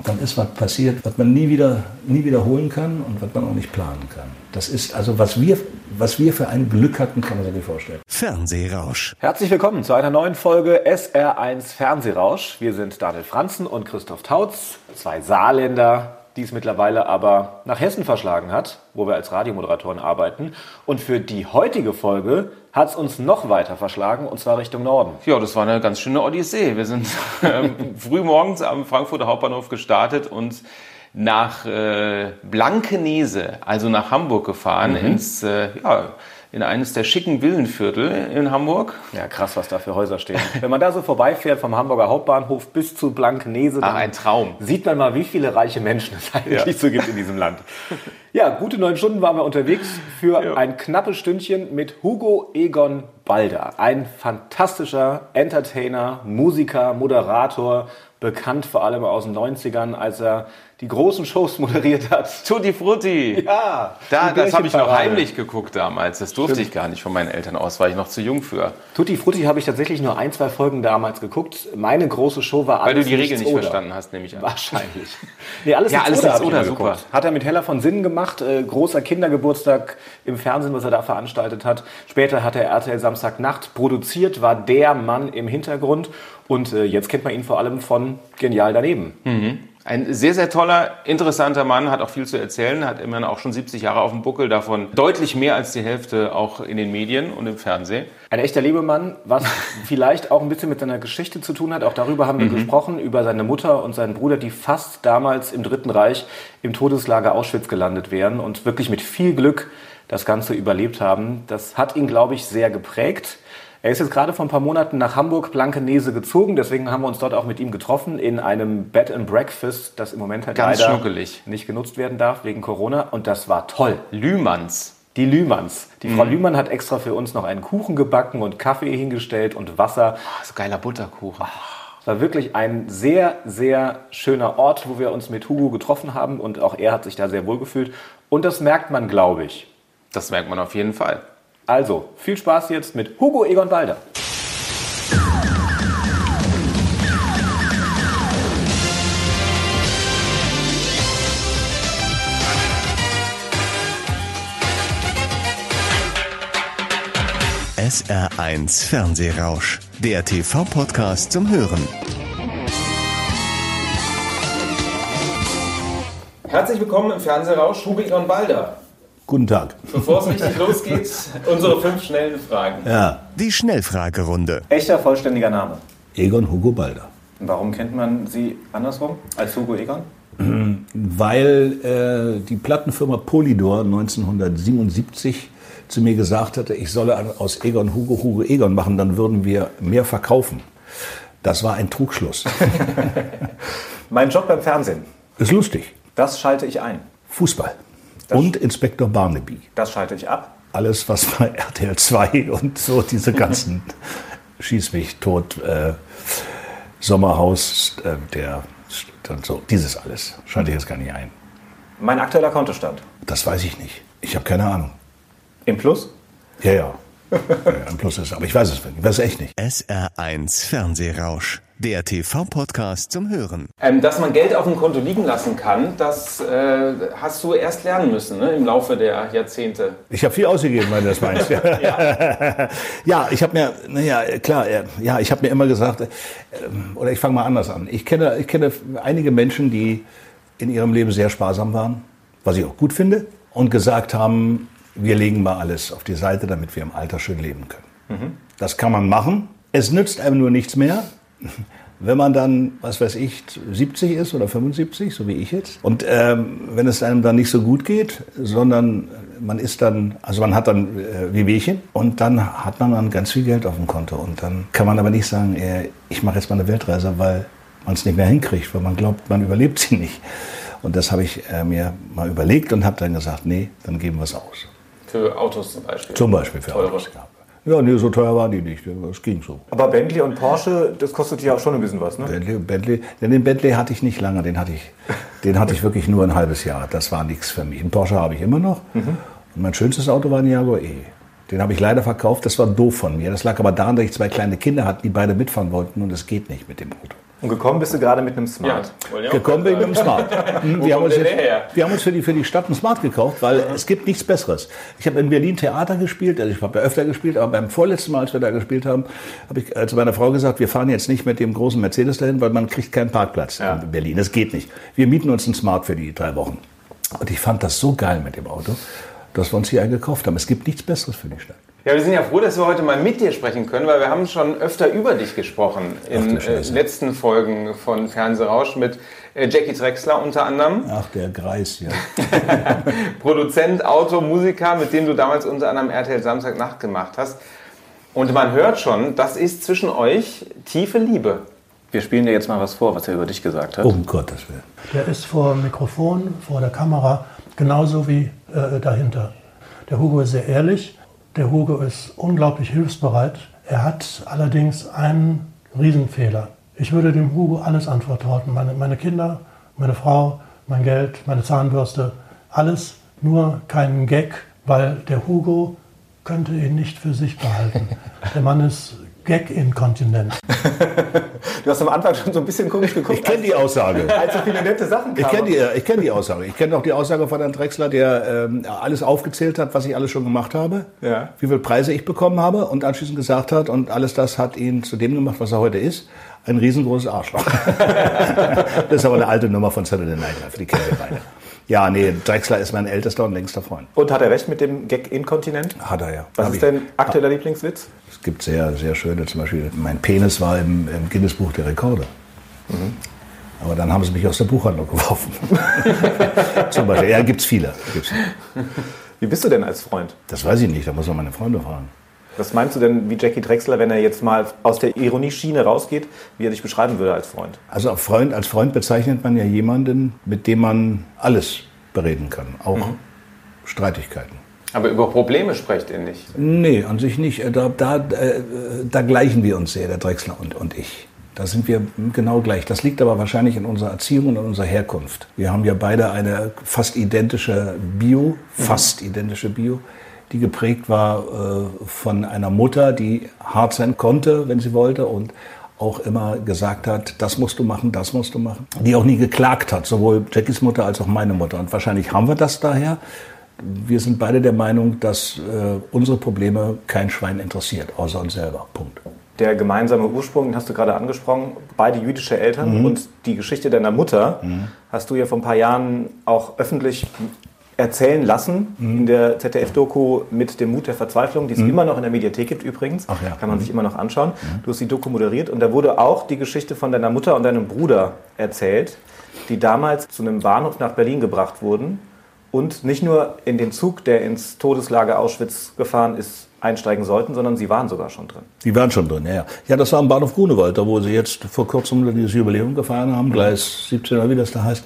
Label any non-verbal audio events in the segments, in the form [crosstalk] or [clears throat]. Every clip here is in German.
Und dann ist was passiert, was man nie wieder, nie wiederholen kann und was man auch nicht planen kann. Das ist also, was wir, was wir für ein Glück hatten, kann man sich nicht vorstellen. Fernsehrausch. Herzlich willkommen zu einer neuen Folge SR1 Fernsehrausch. Wir sind Daniel Franzen und Christoph Tautz, zwei Saarländer, die es mittlerweile aber nach Hessen verschlagen hat, wo wir als Radiomoderatoren arbeiten. Und für die heutige Folge hat es uns noch weiter verschlagen, und zwar Richtung Norden. Ja, das war eine ganz schöne Odyssee. Wir sind [laughs] ähm, früh morgens am Frankfurter Hauptbahnhof gestartet und nach äh, Blankenese, also nach Hamburg gefahren, mhm. ins, äh, ja, in eines der schicken Villenviertel in Hamburg. Ja, krass, was da für Häuser stehen. [laughs] Wenn man da so vorbeifährt vom Hamburger Hauptbahnhof bis zu Blankenese, Ach, ein Traum. sieht man mal, wie viele reiche Menschen es eigentlich ja. so gibt in diesem Land. [laughs] Ja, gute neun Stunden waren wir unterwegs für ja. ein knappes Stündchen mit Hugo Egon Balder. Ein fantastischer Entertainer, Musiker, Moderator, bekannt vor allem aus den 90ern, als er die großen Shows moderiert hat. Tutti Frutti. Ja. Da, das habe ich noch heimlich geguckt damals. Das durfte Stimmt. ich gar nicht von meinen Eltern aus, war ich noch zu jung für. Tutti Frutti habe ich tatsächlich nur ein, zwei Folgen damals geguckt. Meine große Show war alles Weil du die Regeln nicht oder. verstanden hast, nehme ich an. Wahrscheinlich. Nee, alles ja, alles oder, oder super. Hat er mit Heller von Sinnen gemacht. Äh, großer Kindergeburtstag im Fernsehen, was er da veranstaltet hat. Später hat er RTL Samstagnacht produziert, war der Mann im Hintergrund. Und äh, jetzt kennt man ihn vor allem von Genial daneben. Mhm. Ein sehr, sehr toller, interessanter Mann, hat auch viel zu erzählen, hat immerhin auch schon 70 Jahre auf dem Buckel, davon deutlich mehr als die Hälfte auch in den Medien und im Fernsehen. Ein echter Lebemann, was [laughs] vielleicht auch ein bisschen mit seiner Geschichte zu tun hat. Auch darüber haben wir mhm. gesprochen, über seine Mutter und seinen Bruder, die fast damals im Dritten Reich im Todeslager Auschwitz gelandet wären und wirklich mit viel Glück das Ganze überlebt haben. Das hat ihn, glaube ich, sehr geprägt. Er ist jetzt gerade vor ein paar Monaten nach Hamburg Blankenese gezogen, deswegen haben wir uns dort auch mit ihm getroffen in einem Bed and Breakfast, das im Moment halt Ganz leider schnuckelig. nicht genutzt werden darf wegen Corona und das war toll. Lühmanns. Die Lühmanns. Die mhm. Frau Lühmann hat extra für uns noch einen Kuchen gebacken und Kaffee hingestellt und Wasser. Oh, so geiler Butterkuchen. Es war wirklich ein sehr, sehr schöner Ort, wo wir uns mit Hugo getroffen haben und auch er hat sich da sehr wohl gefühlt. Und das merkt man, glaube ich. Das merkt man auf jeden Fall. Also, viel Spaß jetzt mit Hugo Egon Balder. SR1 Fernsehrausch, der TV-Podcast zum Hören. Herzlich willkommen im Fernsehrausch, Hugo Egon Balder. Guten Tag. Bevor es richtig losgeht, unsere fünf schnellen Fragen. Ja. Die Schnellfragerunde. Echter vollständiger Name. Egon Hugo Balder. Warum kennt man Sie andersrum als Hugo Egon? Weil äh, die Plattenfirma Polydor 1977 zu mir gesagt hatte, ich solle aus Egon Hugo Hugo Egon machen, dann würden wir mehr verkaufen. Das war ein Trugschluss. [laughs] mein Job beim Fernsehen. Ist lustig. Das schalte ich ein. Fußball. Das und Inspektor Barnaby. Das schalte ich ab. Alles, was bei RTL 2 [laughs] und so diese ganzen [laughs] Schieß mich tot, äh, Sommerhaus, äh, der, und so, dieses alles schalte ich jetzt gar nicht ein. Mein aktueller Kontostand? Das weiß ich nicht. Ich habe keine Ahnung. Im Plus? Ja, ja. ja Im Plus ist, aber ich weiß es nicht. Ich weiß es echt nicht. SR1 Fernsehrausch der TV-Podcast zum Hören. Ähm, dass man Geld auf dem Konto liegen lassen kann, das äh, hast du erst lernen müssen ne, im Laufe der Jahrzehnte. Ich habe viel ausgegeben, wenn du das meinst. [laughs] ja. ja, ich habe mir, naja, klar, ja, ich habe mir immer gesagt, äh, oder ich fange mal anders an. Ich kenne, ich kenne einige Menschen, die in ihrem Leben sehr sparsam waren, was ich auch gut finde, und gesagt haben, wir legen mal alles auf die Seite, damit wir im Alter schön leben können. Mhm. Das kann man machen. Es nützt einem nur nichts mehr, [laughs] wenn man dann, was weiß ich, 70 ist oder 75, so wie ich jetzt, und ähm, wenn es einem dann nicht so gut geht, sondern man ist dann, also man hat dann äh, Wehwehchen und dann hat man dann ganz viel Geld auf dem Konto und dann kann man aber nicht sagen, äh, ich mache jetzt mal eine Weltreise, weil man es nicht mehr hinkriegt, weil man glaubt, man überlebt sie nicht. Und das habe ich äh, mir mal überlegt und habe dann gesagt, nee, dann geben wir es aus. Für Autos zum Beispiel? Zum Beispiel für Teure. Autos, ja. Ja, nee, so teuer waren die nicht. Das ging so. Aber Bentley und Porsche, das kostet ja auch schon ein bisschen was, ne? Bentley, Bentley, den Bentley hatte ich nicht lange, den hatte ich, den hatte ich wirklich nur ein halbes Jahr. Das war nichts für mich. Einen Porsche habe ich immer noch. Mhm. Und mein schönstes Auto war ein Jaguar E. Den habe ich leider verkauft. Das war doof von mir. Das lag aber daran, dass ich zwei kleine Kinder hatte, die beide mitfahren wollten und es geht nicht mit dem Auto. Und gekommen bist du gerade mit einem Smart. Ja, Gekommen bin ich mit dem Smart. Hm, Wir haben, uns jetzt, wir haben uns für die, für die Stadt einen Smart gekauft, weil es gibt nichts Besseres. Ich habe in Berlin Theater gespielt, also ich habe ja öfter gespielt, aber beim vorletzten Mal, als wir da gespielt haben, habe ich äh, zu meiner Frau gesagt, wir fahren jetzt nicht mit dem großen Mercedes dahin, weil man kriegt keinen Parkplatz Ja. in Berlin. Das geht nicht. Wir mieten uns einen Smart für die drei Wochen. Und ich fand das so geil mit dem Auto, dass wir uns hier einen gekauft haben. Es gibt nichts Besseres für die Stadt. Ja, wir sind ja froh, dass wir heute mal mit dir sprechen können, weil wir haben schon öfter über dich gesprochen in äh, letzten Folgen von Fernsehrausch mit äh, Jackie Drexler unter anderem. Ach, der Greis hier. [laughs] Produzent, Autor, Musiker, mit dem du damals unter anderem RTL Samstagnacht gemacht hast. Und man hört schon, das ist zwischen euch tiefe Liebe. Wir spielen dir jetzt mal was vor, was er über dich gesagt hat. Um Gottes Willen. Der ist vor dem Mikrofon, vor der Kamera, genauso wie äh, dahinter. Der Hugo ist sehr ehrlich, der Hugo ist unglaublich hilfsbereit. Er hat allerdings einen Riesenfehler. Ich würde dem Hugo alles anvertrauen. Meine, meine Kinder, meine Frau, mein Geld, meine Zahnbürste, alles, nur keinen Gag, weil der Hugo könnte ihn nicht für sich behalten. Der Mann ist Gag-inkontinent. [laughs] Du hast am Anfang schon so ein bisschen komisch geguckt, Ich kenne die Aussage. als so viele nette Sachen Ich kamen. kenne die, ich kenn die Aussage. Ich kenne auch die Aussage von Herrn Drexler, der ähm, alles aufgezählt hat, was ich alles schon gemacht habe, Ja. wie viele Preise ich bekommen habe und anschließend gesagt hat, und alles das hat ihn zu dem gemacht, was er heute ist, ein riesengroßes Arschloch. [laughs] das ist aber eine alte Nummer von Saturday Night Live, die kennen wir beide. Ja, nee, Drexler ist mein ältester und längster Freund. Und hat er recht mit dem Gag-Inkontinent? Hat er ja. Was Hab ist ich- denn aktueller Lieblingswitz? Es gibt sehr, sehr schöne, zum Beispiel, mein Penis war im, im Guinness-Buch der Rekorde. Aber dann haben sie mich aus der Buchhandlung geworfen. [laughs] zum Beispiel. Ja, gibt's viele. Gibt's viele. Wie bist du denn als Freund? Das weiß ich nicht, da muss man meine Freunde fragen. Was meinst du denn, wie Jackie Drexler, wenn er jetzt mal aus der Ironie-Schiene rausgeht, wie er dich beschreiben würde als Freund? Also als Freund, als Freund bezeichnet man ja jemanden, mit dem man alles bereden kann, auch Streitigkeiten. Aber über Probleme sprecht ihr nicht. Nee, an sich nicht. Da, da, äh, da gleichen wir uns sehr, der Drechsler und, und ich. Da sind wir genau gleich. Das liegt aber wahrscheinlich in unserer Erziehung und in unserer Herkunft. Wir haben ja beide eine fast identische Bio, fast identische Bio, die geprägt war äh, von einer Mutter, die hart sein konnte, wenn sie wollte und auch immer gesagt hat, das musst du machen, das musst du machen. Die auch nie geklagt hat, sowohl Jackies Mutter als auch meine Mutter. Und wahrscheinlich haben wir das daher. Wir sind beide der Meinung, dass äh, unsere Probleme kein Schwein interessiert, außer uns selber. Punkt. Der gemeinsame Ursprung, den hast du gerade angesprochen, beide jüdische Eltern und die Geschichte deiner Mutter hast du ja vor ein paar Jahren auch öffentlich erzählen lassen in der ZDF-Doku mit dem Mut der Verzweiflung, die es immer noch in der Mediathek gibt übrigens. Ach ja. Kann man sich immer noch anschauen. Du hast die Doku moderiert und da wurde auch die Geschichte von deiner Mutter und deinem Bruder erzählt, die damals zu einem Bahnhof nach Berlin gebracht wurden und nicht nur in den Zug, der ins Todeslager Auschwitz gefahren ist, einsteigen sollten, sondern sie waren sogar schon drin. Die waren schon drin, ja, ja. Ja, das war am Bahnhof Grunewald, da wo sie jetzt vor kurzem dieses Jubiläum gefahren haben, Gleis 17 oder wie das da heißt.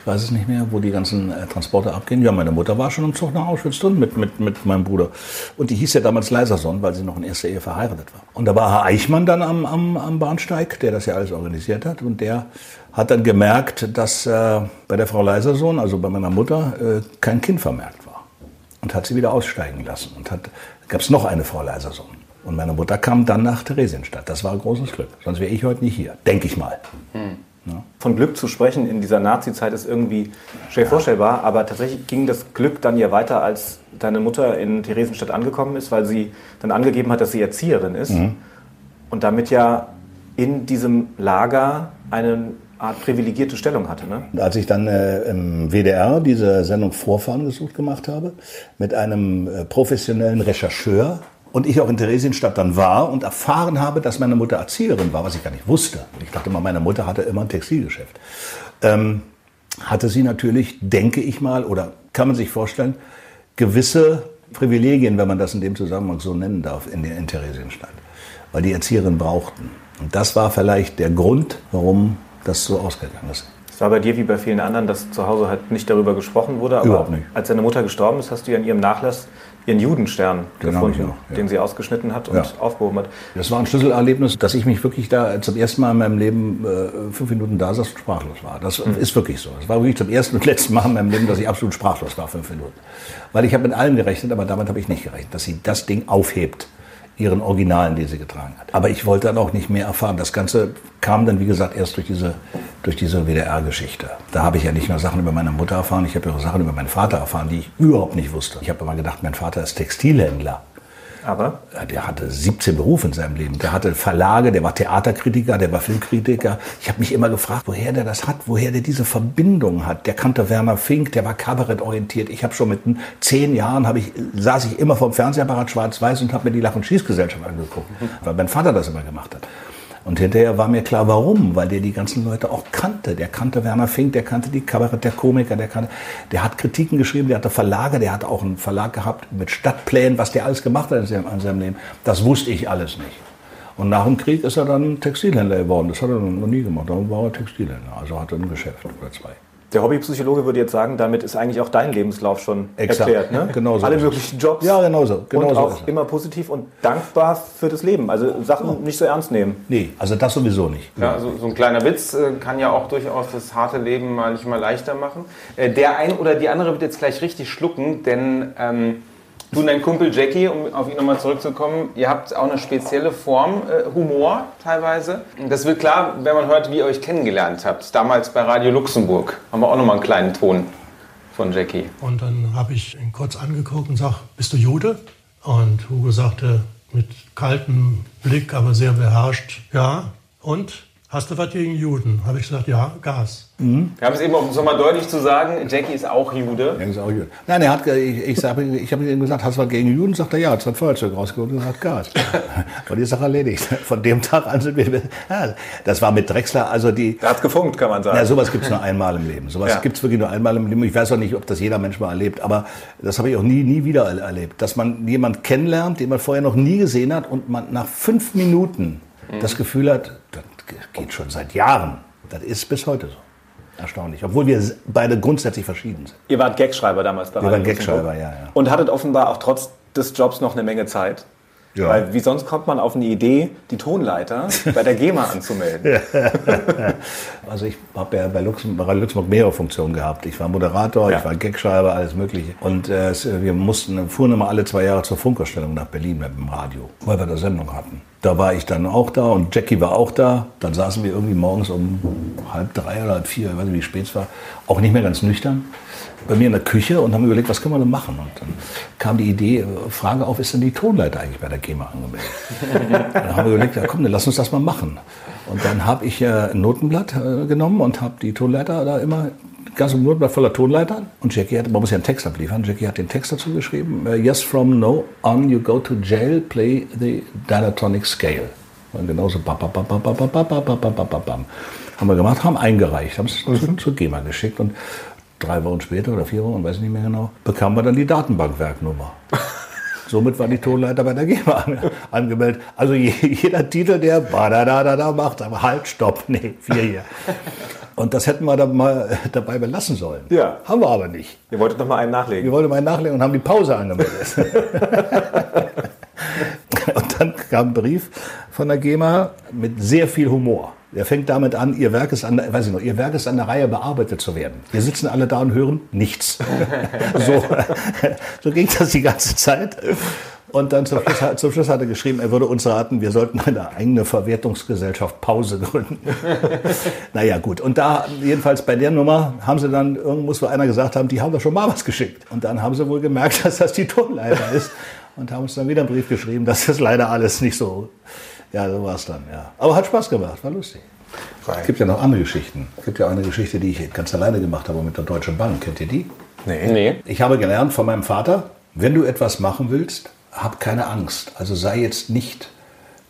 Ich weiß es nicht mehr, wo die ganzen äh, Transporte abgehen. Ja, meine Mutter war schon im Zug nach Auschwitz drin mit, mit, mit meinem Bruder. Und die hieß ja damals Leiserson, weil sie noch in erster Ehe verheiratet war. Und da war Herr Eichmann dann am, am, am Bahnsteig, der das ja alles organisiert hat. Und der hat dann gemerkt, dass äh, bei der Frau Leiserson, also bei meiner Mutter, äh, kein Kind vermerkt war und hat sie wieder aussteigen lassen. Und gab es noch eine Frau Leisersohn. Und meine Mutter kam dann nach Theresienstadt. Das war ein großes Glück. Sonst wäre ich heute nicht hier, denke ich mal. Von Glück zu sprechen in dieser Nazi-Zeit ist irgendwie schwer vorstellbar, aber tatsächlich ging das Glück dann ja weiter, als deine Mutter in Theresienstadt angekommen ist, weil sie dann angegeben hat, dass sie Erzieherin ist und damit ja in diesem Lager eine Art privilegierte Stellung hatte. Ne? Als ich dann äh, im WDR diese Sendung Vorfahren gesucht gemacht habe, mit einem äh, professionellen Rechercheur, und ich auch in Theresienstadt dann war und erfahren habe, dass meine Mutter Erzieherin war, was ich gar nicht wusste. Ich dachte immer, meine Mutter hatte immer ein Textilgeschäft. Ähm, hatte sie natürlich, denke ich mal, oder kann man sich vorstellen, gewisse Privilegien, wenn man das in dem Zusammenhang so nennen darf, in, in Theresienstadt. Weil die Erzieherinnen brauchten. Und das war vielleicht der Grund, warum das so ausgegangen ist. Es war bei dir wie bei vielen anderen, dass zu Hause halt nicht darüber gesprochen wurde, aber Überhaupt nicht. als deine Mutter gestorben ist, hast du ja in ihrem Nachlass ihren Judenstern ich gefunden, auch, ja. den sie ausgeschnitten hat und Ja. aufgehoben hat. Das war ein Schlüsselerlebnis, dass ich mich wirklich da zum ersten Mal in meinem Leben äh, fünf Minuten da saß und sprachlos war. Das ist wirklich so. Das war wirklich zum ersten und letzten Mal in meinem Leben, dass ich absolut sprachlos war, fünf Minuten. Weil ich habe mit allem gerechnet, aber damit habe ich nicht gerechnet, dass sie das Ding aufhebt ihren Originalen, die sie getragen hat. Aber ich wollte dann auch nicht mehr erfahren. Das Ganze kam dann, wie gesagt, erst durch diese, durch diese WDR-Geschichte. Da habe ich ja nicht nur Sachen über meine Mutter erfahren, ich habe ja auch Sachen über meinen Vater erfahren, die ich überhaupt nicht wusste. Ich habe immer gedacht, mein Vater ist Textilhändler. Aber? Der hatte 17 Berufe in seinem Leben. Der hatte Verlage, der war Theaterkritiker, der war Filmkritiker. Ich habe mich immer gefragt, woher der das hat, woher der diese Verbindung hat. Der kannte Werner Fink, der war kabarettorientiert. Ich habe schon mit zehn Jahren ich, saß ich immer vom Fernsehapparat schwarz-weiß und habe mir die Lach- und Schießgesellschaft angeguckt, weil mein Vater das immer gemacht hat. Und hinterher war mir klar, warum, weil der die ganzen Leute auch kannte. Der kannte Werner Fink, der kannte die Kabarett, der Komiker, der kannte, der hat Kritiken geschrieben, der hatte Verlage, der hat auch einen Verlag gehabt mit Stadtplänen, was der alles gemacht hat in seinem, in seinem Leben. Das wusste ich alles nicht. Und nach dem Krieg ist er dann Textilhändler geworden. Das hat er noch nie gemacht. Dann war er Textilhändler. Also hatte ein Geschäft oder zwei. Der Hobbypsychologe würde jetzt sagen, damit ist eigentlich auch dein Lebenslauf schon Exakt. erklärt. Ne? Genau so Alle möglichen Jobs. Ja, genau so. Genau und so auch immer positiv und dankbar für das Leben. Also Sachen ja. nicht so ernst nehmen. Nee, also das sowieso nicht. Ja, also so ein kleiner Witz äh, kann ja auch durchaus das harte Leben manchmal leichter machen. Äh, der ein oder die andere wird jetzt gleich richtig schlucken, denn ähm, Du und dein Kumpel Jackie, um auf ihn nochmal zurückzukommen, ihr habt auch eine spezielle Form, äh, Humor teilweise. Das wird klar, wenn man hört, wie ihr euch kennengelernt habt. Damals bei Radio Luxemburg haben wir auch nochmal einen kleinen Ton von Jackie. Und dann habe ich ihn kurz angeguckt und sag, bist du Jude? Und Hugo sagte mit kaltem Blick, aber sehr beherrscht, ja. Und Hast du was gegen Juden? Habe ich gesagt, ja, Gas. Mhm. Wir haben es eben, um es nochmal deutlich zu sagen, Jackie ist auch Jude. Ja, ist auch Jude. Nein, er hat, ich, ich, sag, ich habe ihm gesagt, hast du was gegen Juden? Sagt er, ja, hat zwei Feuerzeug rausgeholt und gesagt, Gas. [laughs] und die Sache erledigt. Von dem Tag an sind wir, ja, das war mit Drexler, also die... Da hat gefunkt, kann man sagen. Ja, sowas gibt es nur einmal im Leben. Sowas ja. gibt es wirklich nur einmal im Leben. Ich weiß auch nicht, ob das jeder Mensch mal erlebt, aber das habe ich auch nie, nie wieder erlebt. Dass man jemanden kennenlernt, den man vorher noch nie gesehen hat und man nach fünf Minuten mhm. das Gefühl hat, geht schon seit Jahren. Das ist bis heute so. Erstaunlich. Obwohl wir beide grundsätzlich verschieden sind. Ihr wart Gagschreiber damals bei Wir waren Gagschreiber, ja, ja. Und hattet offenbar auch trotz des Jobs noch eine Menge Zeit. Ja. Weil wie sonst kommt man auf eine Idee, die Tonleiter [laughs] bei der GEMA anzumelden? [laughs] also ich habe ja bei Luxemburg, bei Luxemburg mehrere Funktionen gehabt. Ich war Moderator, ja. ich war Gagschreiber, alles mögliche. Und äh, wir mussten, fuhren immer alle zwei Jahre zur Funkausstellung nach Berlin mit dem Radio, weil wir da Sendung hatten. Da war ich dann auch da und Jackie war auch da. Dann saßen wir irgendwie morgens um halb drei oder halb vier, ich weiß nicht, wie spät es war, auch nicht mehr ganz nüchtern bei mir in der Küche und haben überlegt, was können wir denn machen? Und dann kam die Idee, Frage auf, ist denn die Tonleiter eigentlich bei der GEMA angemeldet? [laughs] dann haben wir überlegt, ja komm, dann lass uns das mal machen. Und dann habe ich äh, ein Notenblatt äh, genommen und habe die Tonleiter da immer ganz ein Notenblatt voller Tonleitern. Und Jackie hat, man muss ja einen Text abliefern, Jackie hat den Text dazu geschrieben. yes, from no on you go to jail, play the diatonic scale. Und genauso bam, bam, bam, bam, bam, bam, bam, bam, bam, bam, bam. Haben wir gemacht, haben eingereicht, haben es mhm. zur GEMA geschickt und drei Wochen später oder vier Wochen, weiß ich nicht mehr genau, bekamen wir dann die Datenbankwerknummer. Somit war die Tonleiter bei der GEMA [laughs] angemeldet. Also jeder Titel, der da da da da macht, aber halt, stopp, [laughs] nee, vier hier. Und das hätten wir dann mal dabei belassen sollen. Ja. Haben wir aber nicht. Ihr wolltet noch mal einen nachlegen. Wir wollten mal einen nachlegen und haben die Pause angemeldet. [laughs] und dann kam ein Brief von der GEMA mit sehr viel Humor. Der fängt damit an, ihr Werk ist an, der, weiß ich noch, ihr Werk ist an der Reihe bearbeitet zu werden. Wir sitzen alle da und hören nichts. [laughs] so, so ging das die ganze Zeit. Und dann zum Schluss, zum Schluss, hat er geschrieben, er würde uns raten, wir sollten eine eigene Verwertungsgesellschaft Pause gründen. [laughs] naja, gut. Und da, jedenfalls bei der Nummer, haben sie dann, irgendwo muss wohl einer gesagt haben, die haben doch schon mal was geschickt. Und dann haben sie wohl gemerkt, [laughs] dass das die Tonleiter ist. Und haben uns dann wieder einen Brief geschrieben, dass das leider alles nicht so ja, so war es dann, ja. Aber hat Spaß gemacht, war lustig. Es gibt ja noch andere Geschichten. Es gibt ja auch eine Geschichte, die ich ganz alleine gemacht habe mit der Deutschen Bank. Kennt ihr die? Nee. nee. Ich habe gelernt von meinem Vater, wenn du etwas machen willst, hab keine Angst. Also sei jetzt nicht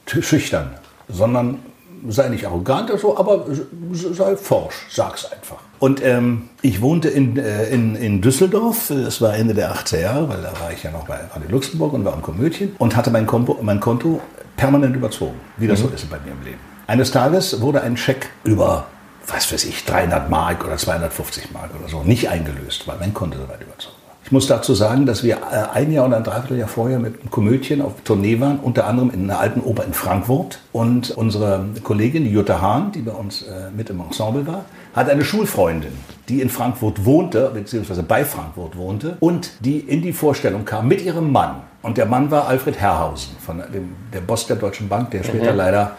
schüchtern, sondern sei nicht arrogant oder so, aber sei forsch, sag's einfach. Und ähm, ich wohnte in, äh, in, in Düsseldorf, es war Ende der 80er Jahre, weil da war ich ja noch bei Radio Luxemburg und war am Komödien und hatte mein, Kompo, mein Konto permanent überzogen, wie das mhm. so ist bei mir im Leben. Eines Tages wurde ein Scheck über, was weiß ich, 300 Mark oder 250 Mark oder so nicht eingelöst, weil mein Konto so weit überzogen war. Ich muss dazu sagen, dass wir äh, ein Jahr oder ein Dreivierteljahr vorher mit einem Komödien auf Tournee waren, unter anderem in einer alten Oper in Frankfurt. Und unsere Kollegin, Jutta Hahn, die bei uns äh, mit im Ensemble war, hat eine Schulfreundin, die in Frankfurt wohnte, beziehungsweise bei Frankfurt wohnte, und die in die Vorstellung kam mit ihrem Mann. Und der Mann war Alfred Herrhausen, von dem, der Boss der Deutschen Bank, der später leider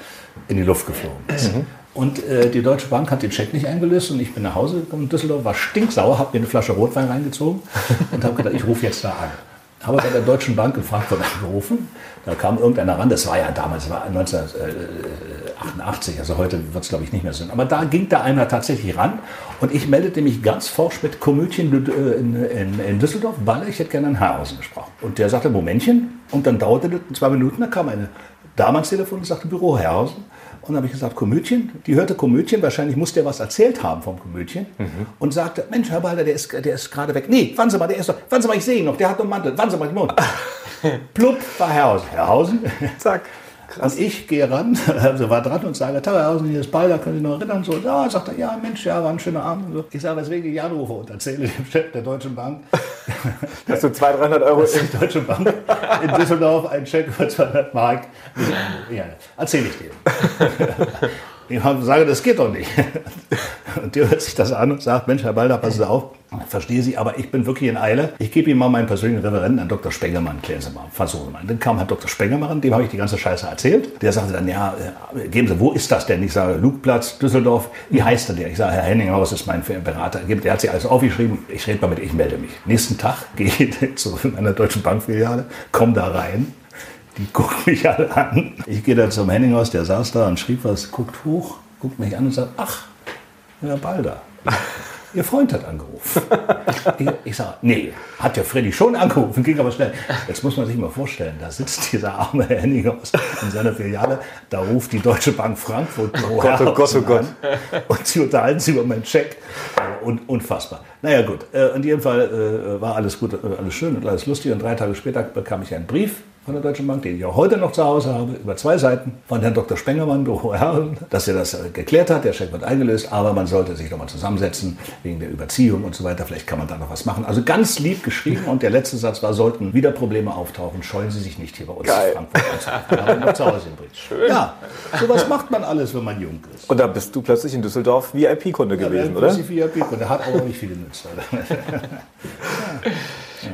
in die Luft geflogen ist. Und äh, die Deutsche Bank hat den Scheck nicht eingelöst und ich bin nach Hause gekommen in Düsseldorf, war stinksauer, habe mir eine Flasche Rotwein reingezogen und habe gedacht, ich rufe jetzt da an. Habe bei der Deutschen Bank in Frankfurt angerufen. Da kam irgendeiner ran, das war ja damals, war 1988, also heute wird es glaube ich nicht mehr sein. Aber da ging da einer tatsächlich ran und ich meldete mich ganz forsch mit Komödien in, in, in Düsseldorf, weil ich hätte gerne einen Haarhausen gesprochen. Und der sagte, Momentchen. Und dann dauerte das zwei Minuten, da kam eine Dame ans Telefon und sagte, Büro Herrhausen. Und dann habe ich gesagt, Komödien. Die hörte Komödien, wahrscheinlich muss der was erzählt haben vom Komödien. Und sagte, Mensch, Herr Balder, der ist, der ist gerade weg. Nee, warten Sie mal, der ist doch, warten Sie mal, ich sehe ihn noch, der hat noch einen Mantel, warten Sie mal, den Mund. [laughs] Plupp, war Herrhausen. Herrhausen. Zack. Und ich gehe ran, [laughs] also war dran und sage, Tag, Herrhausen, hier ist Balder, können Sie noch erinnern? So, ja, sagt er, ja, Mensch, ja, war ein schöner Abend. So. Ich sage, weswegen ich anrufe und erzähle dem Chef der Deutschen Bank, [laughs] Dass du 200, 300 Euro [laughs] dass die Deutsche Bank in Düsseldorf einen Scheck für 200 Mark. Ja, erzähle ich dem. Ich sage, das geht doch nicht. [laughs] Und der hört sich das an und sagt, Mensch, Herr Balder, passen Sie auf, ich verstehe Sie, aber ich bin wirklich in Eile. Ich gebe Ihnen mal meinen persönlichen Referenten, an Dr. Spengemann, klären Sie mal, versuchen Sie mal. Dann kam Herr Dr. Spengemann, dem habe ich die ganze Scheiße erzählt. Der sagte dann, ja, äh, geben Sie, wo ist das denn? Ich sage, Lugplatz, Düsseldorf, wie heißt denn der? Ich sage, Herr Henninghaus ist mein Berater. Der hat sich alles aufgeschrieben, ich rede mal mit, ich melde mich. Nächsten Tag [laughs] gehe ich [laughs] zu einer deutschen Bankfiliale, komme da rein, die gucken mich alle an. Ich gehe da zum Henninghaus, der saß da und schrieb was, guckt hoch, guckt mich an und sagt, ach, Herr Balder, [laughs] Ihr Freund hat angerufen. Ich, ich sage, nee, hat ja Freddy schon angerufen, ging aber schnell. Jetzt muss man sich mal vorstellen, da sitzt dieser arme Henninghaus in seiner Filiale, da ruft die Deutsche Bank Frankfurt Büro Gott, oh Gott, oh Gott. und sie unterhalten sich über meinen Check. Und, unfassbar. Naja gut, äh, in jedem Fall äh, war alles gut, äh, alles schön und alles lustig. Und drei Tage später bekam ich einen Brief von der Deutschen Bank, den ich auch heute noch zu Hause habe, über zwei Seiten von Herrn Dr. Spengermann, [laughs] Büro Herren, dass er das äh, geklärt hat. Der Scheck wird eingelöst, aber man sollte sich nochmal zusammensetzen wegen der Überziehung und so weiter. Vielleicht kann man da noch was machen. Also ganz lieb geschrieben. Und der letzte Satz war, sollten wieder Probleme auftauchen, scheuen Sie sich nicht hier bei uns Geil. in Frankfurt anzurufen. Noch zu Hause Brief. Schön. Ja, sowas macht man alles, wenn man jung ist. Und da bist du plötzlich in Düsseldorf VIP-Kunde gewesen, oder? Und der hat auch nicht viel genützt. [laughs]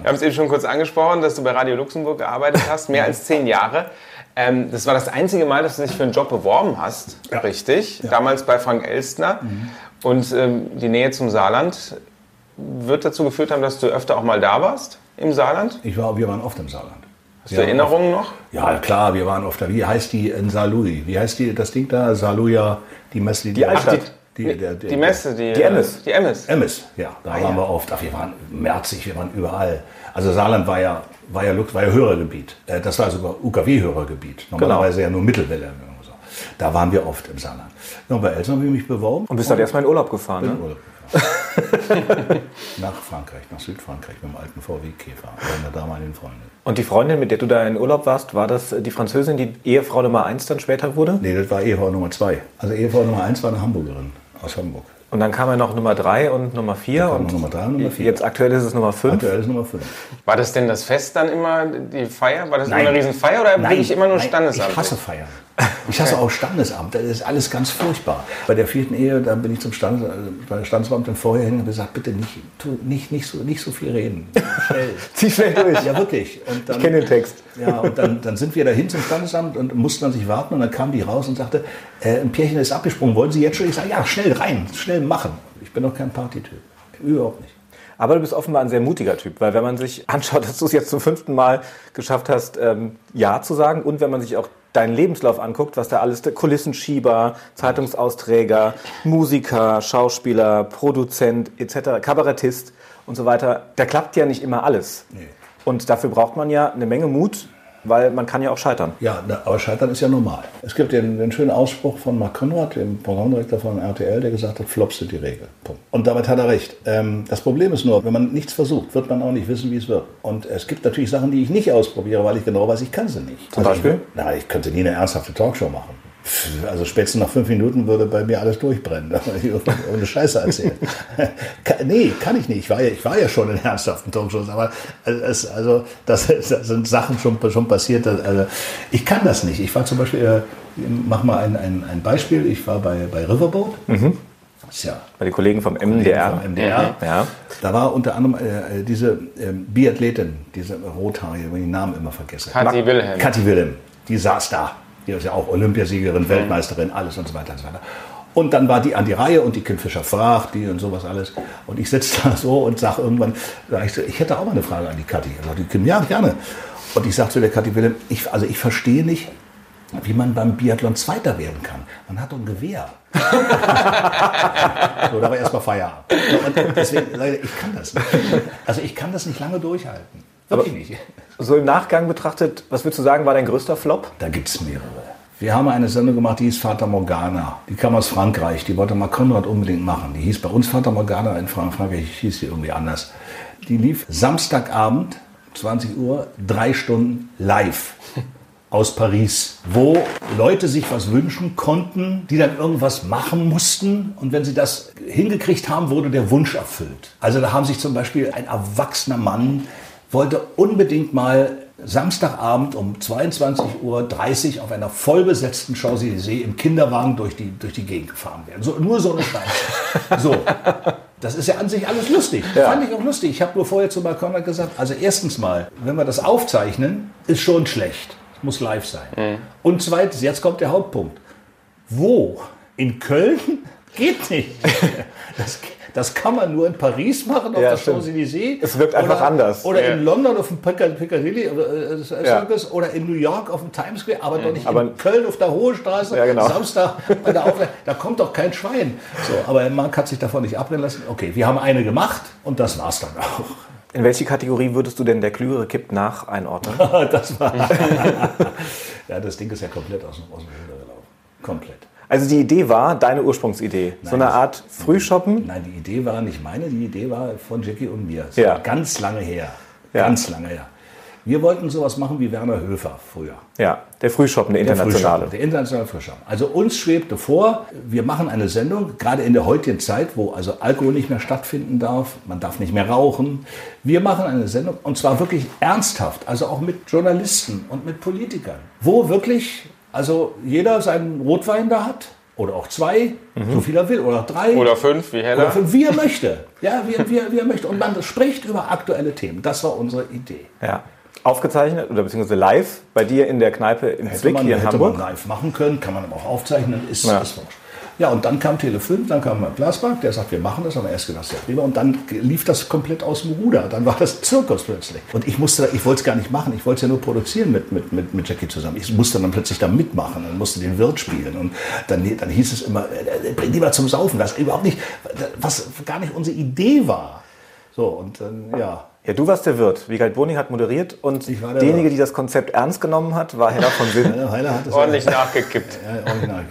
Wir haben es eben schon kurz angesprochen, dass du bei Radio Luxemburg gearbeitet hast, mehr als zehn Jahre. Ähm, das war das einzige Mal, dass du dich für einen Job beworben hast, richtig? Damals bei Frank Elstner. Und ähm, die Nähe zum Saarland wird dazu geführt haben, dass du öfter auch mal da warst im Saarland. Ich war, wir waren oft im Saarland. Hast du Erinnerungen noch? Ja, klar, wir waren oft da. Wie heißt die in Saarlouis? Wie heißt die, das Ding da? Saarlouis, die Messe, die, Altstadt. Die, der- der- die Messe, die, die Emmes. Die Emmes. Emmes, ja, da waren wir oft. Ach, wir waren merzig, wir waren überall. Also Saarland war ja, war ja, war ja Hörergebiet. Äh, Das war sogar UKW-Hörergebiet. Normalerweise ja nur Mittelwelle. Da waren wir oft im Saarland. Ja, und bei Eltern habe ich mich beworben. Und bist dann erstmal in Urlaub gefahren, ne? Urlaub gefahren. [laughs] nach Frankreich, nach Südfrankreich mit dem alten VW-Käfer, meiner damaligen Freundin. Und die Freundin, mit der du da in Urlaub warst, war das die Französin, die Ehefrau Nummer 1 dann später wurde? Nee, das war Ehefrau Nummer zwei. Also Ehefrau Nummer eins war eine Hamburgerin aus Hamburg. Und dann kam ja noch Nummer 3 und Nummer 4. kam Und noch Nummer drei und Nummer vier. Jetzt aktuell ist es Nummer 5. Aktuell ist Nummer fünf. War das denn das Fest dann immer, die Feier? War das Nein. immer eine Riesenfeier oder wirklich immer nur nein, Standesamt? Ich hasse Feiern. Ich hasse auch Standesamt. Das ist alles ganz furchtbar. Bei der vierten Ehe, da bin ich zum Stand, äh, bei der Standesbeamtin vorher hin und gesagt, bitte nicht, tu, nicht, nicht, so, nicht so viel reden. Schnell. [laughs] Zieh schnell durch. Ja, wirklich. Dann, Ich kenne den Text. Ja, und dann, dann sind wir dahin zum Standesamt und mussten dann sich warten. Und dann kam die raus und sagte, äh, ein Pärchen ist abgesprungen, wollen Sie jetzt schon? Ich sage, ja, schnell rein, schnell machen. Ich bin doch kein Partytyp. Überhaupt nicht. Aber du bist offenbar ein sehr mutiger Typ, weil wenn man sich [laughs] anschaut, dass du es jetzt zum fünften Mal geschafft hast, ähm, Ja zu sagen und wenn man sich auch deinen Lebenslauf anguckt, was da alles, Kulissenschieber, Zeitungsausträger, Musiker, Schauspieler, Produzent etc., Kabarettist und so weiter, da klappt ja nicht immer alles. Und dafür braucht man ja eine Menge Mut, weil man kann ja auch scheitern. Ja, aber Scheitern ist ja normal. Es gibt den, den schönen Ausspruch von Marc Conrad, dem Programmdirektor von RTL, der gesagt hat, Flops sind die Regel. Punkt. Und damit hat er recht. Ähm, das Problem ist nur, wenn man nichts versucht, wird man auch nicht wissen, wie es wird. Und es gibt natürlich Sachen, die ich nicht ausprobiere, weil ich genau weiß, ich kann sie nicht. Zum Beispiel? Ich, na, ich könnte nie eine ernsthafte Talkshow machen. Also spätestens nach fünf Minuten würde bei mir alles durchbrennen, [laughs] ich irgendeine Scheiße erzähle. [laughs] Ka- nee, kann ich nicht. Ich war ja, ich war ja schon in ernsthaften Talkshows, aber es, also das, [laughs] das sind Sachen schon, schon passiert. Also ich kann das nicht. Ich war zum Beispiel, äh, mach mal ein, ein, ein Beispiel. Ich war bei, bei Riverboat Tja, Bei den Kollegen vom MDR. vom MDR. Ja. Da war unter anderem äh, diese ähm, Biathletin, diese Rothaarige, wenn ich den Namen immer vergesse. Kathi Wilhelm. Kathi Wilhelm, die saß da. Die ist ja auch Olympiasiegerin, Weltmeisterin, alles und so weiter und so weiter. Und dann war die an die Reihe und die Kim Fischer fragt die und sowas alles. Und ich sitze [laughs] da so und sage irgendwann, sag ich, so, ich hätte auch mal eine Frage an die Kathi. Sagt die Kim, ja, gerne. Und ich sage zu der Kathi Wilhelm, ich, also ich verstehe nicht, wie man beim Biathlon Zweiter werden kann. Man hat doch ein Gewehr. [laughs] so, da war erstmal Feierabend. Und deswegen, ich kann das nicht. Also ich kann das nicht lange durchhalten. Wirklich nicht. So im Nachgang betrachtet, was würdest du sagen, war dein größter Flop? Da gibt es mehrere. Wir haben eine Sendung gemacht, die hieß Vater Morgana. Die kam aus Frankreich. Die wollte mal Konrad unbedingt machen. Die hieß bei uns Vater Morgana, in Frank- Frankreich hieß sie irgendwie anders. Die lief Samstagabend, 20 Uhr, drei Stunden live [laughs] aus Paris, wo Leute sich was wünschen konnten, die dann irgendwas machen mussten. Und wenn sie das hingekriegt haben, wurde der Wunsch erfüllt. Also da haben sich zum Beispiel ein erwachsener Mann wollte unbedingt mal Samstagabend um 22.30 Uhr auf einer vollbesetzten Champs-Élysées im Kinderwagen durch die, durch die Gegend gefahren werden. So, nur so eine Scheiße. So. Das ist ja an sich alles lustig. Fand ich auch lustig. Ich habe nur vorher zu Balkon gesagt, also erstens mal, wenn wir das aufzeichnen, ist schon schlecht. Es muss live sein. Und zweitens, jetzt kommt der Hauptpunkt. Wo? In Köln? [laughs] Geht nicht. [laughs] Das, das kann man nur in Paris machen, auf Ja, der. Champs-Élysées. Es wirkt einfach oder, anders. Oder Ja. in London auf dem Piccad- Piccadilly äh, äh, Circus oder in New York auf dem Times Square, aber doch nicht Aber- in Köln auf der Hohe Straße, Ja, genau. Samstag bei der Aufnahme. Da kommt doch kein Schwein. So, aber Marc hat sich davon nicht abbrennen lassen. Okay, wir haben eine gemacht und das war's dann auch. In welche Kategorie würdest du denn der Klügere kippt nach einordnen? [laughs] Das war. [laughs] ja, das Ding ist ja komplett aus dem, aus dem Ruder gelaufen. Komplett. Also die Idee war deine Ursprungsidee. so eine Art Frühshoppen. Nein, die Idee war nicht meine, die Idee war von Jackie und mir. Das Ja. ganz lange her. Ja. Ganz lange her. Wir wollten sowas machen wie Werner Höfer früher. Ja, der Frühshoppen, der Der internationale. Frühschoppen, Der internationale Frühschoppen. Also uns schwebte vor, wir machen eine Sendung, gerade in der heutigen Zeit, wo also Alkohol nicht mehr stattfinden darf, man darf nicht mehr rauchen. Wir machen eine Sendung und zwar wirklich ernsthaft, also auch mit Journalisten und mit Politikern, wo wirklich also jeder seinen Rotwein da hat oder auch zwei, so viel er will, oder drei. Oder fünf, wie Heller. Oder fünf, wie er möchte. Ja, wie, wie, wie er möchte. Und man spricht über aktuelle Themen. Das war unsere Idee. Ja. Aufgezeichnet oder beziehungsweise live bei dir in der Kneipe im Hätte Zwick man, hier in hätte Hamburg. man live machen können, kann man aber auch aufzeichnen, ist, Ja. ist wurscht. Ja, und dann kam Tele 5, dann kam Glasberg, der sagt, wir machen das, haben wir erst gedacht, ja prima. Und dann lief das komplett aus dem Ruder. Dann war das Zirkus plötzlich. Und ich musste, ich wollte es gar nicht machen, ich wollte es ja nur produzieren mit, mit, mit, mit Jackie zusammen. Ich musste dann plötzlich da mitmachen und musste den Wirt spielen. Und dann, dann hieß es immer, äh, bring die mal zum Saufen. Das überhaupt nicht, was gar nicht unsere Idee war. So, und dann, ja. Ja, du warst der Wirt. Wiegald Boning hat moderiert und war der die das Konzept ernst genommen hat, war Heller von Sinn. [laughs] Heiler- Heiler hat es Ordentlich nachgekippt. Ja, original.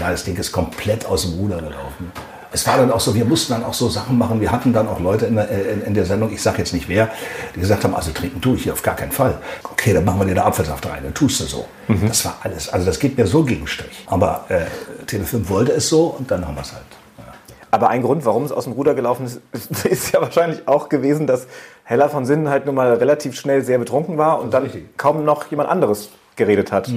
Ja, das Ding ist komplett aus dem Ruder gelaufen. Es war dann auch so, wir mussten dann auch so Sachen machen. Wir hatten dann auch Leute in der, in, in der Sendung, ich sage jetzt nicht wer, die gesagt haben, also trinken tue ich hier auf gar keinen Fall. Okay, dann machen wir dir da Apfelsaft rein, dann tust du so. Das war alles. Also das geht mir so gegen Strich. Aber äh, Telefilm wollte es so und dann haben wir es halt. Ja. Aber ein Grund, warum es aus dem Ruder gelaufen ist, [laughs] ist ja wahrscheinlich auch gewesen, dass Heller von Sinnen halt nun mal relativ schnell sehr betrunken war und dann richtig. kaum noch jemand anderes geredet hat.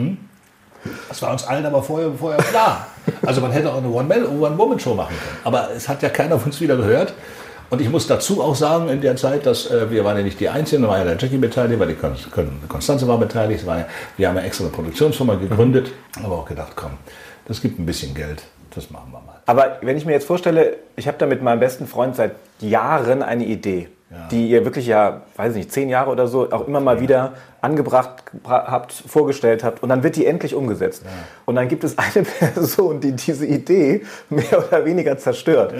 Das war uns allen aber vorher, vorher klar. Also man hätte auch eine One-Woman-Show machen können. Aber es hat ja keiner von uns wieder gehört. Und ich muss dazu auch sagen, in der Zeit, dass äh, wir waren ja nicht die Einzigen, da war ja der Jackie beteiligt, weil die Kon Kon Konstanze war beteiligt. War ja, wir haben ja extra eine Produktionsfirma gegründet, aber auch gedacht, komm, das gibt ein bisschen Geld, das machen wir mal. Aber wenn ich mir jetzt vorstelle, ich habe da mit meinem besten Freund seit Jahren eine Idee, die ihr wirklich ja, weiß ich nicht, zehn Jahre oder so auch immer mal wieder angebracht gebra- habt, vorgestellt habt und dann wird die endlich umgesetzt. Und dann gibt es eine [laughs] Person, die diese Idee mehr oder weniger zerstört.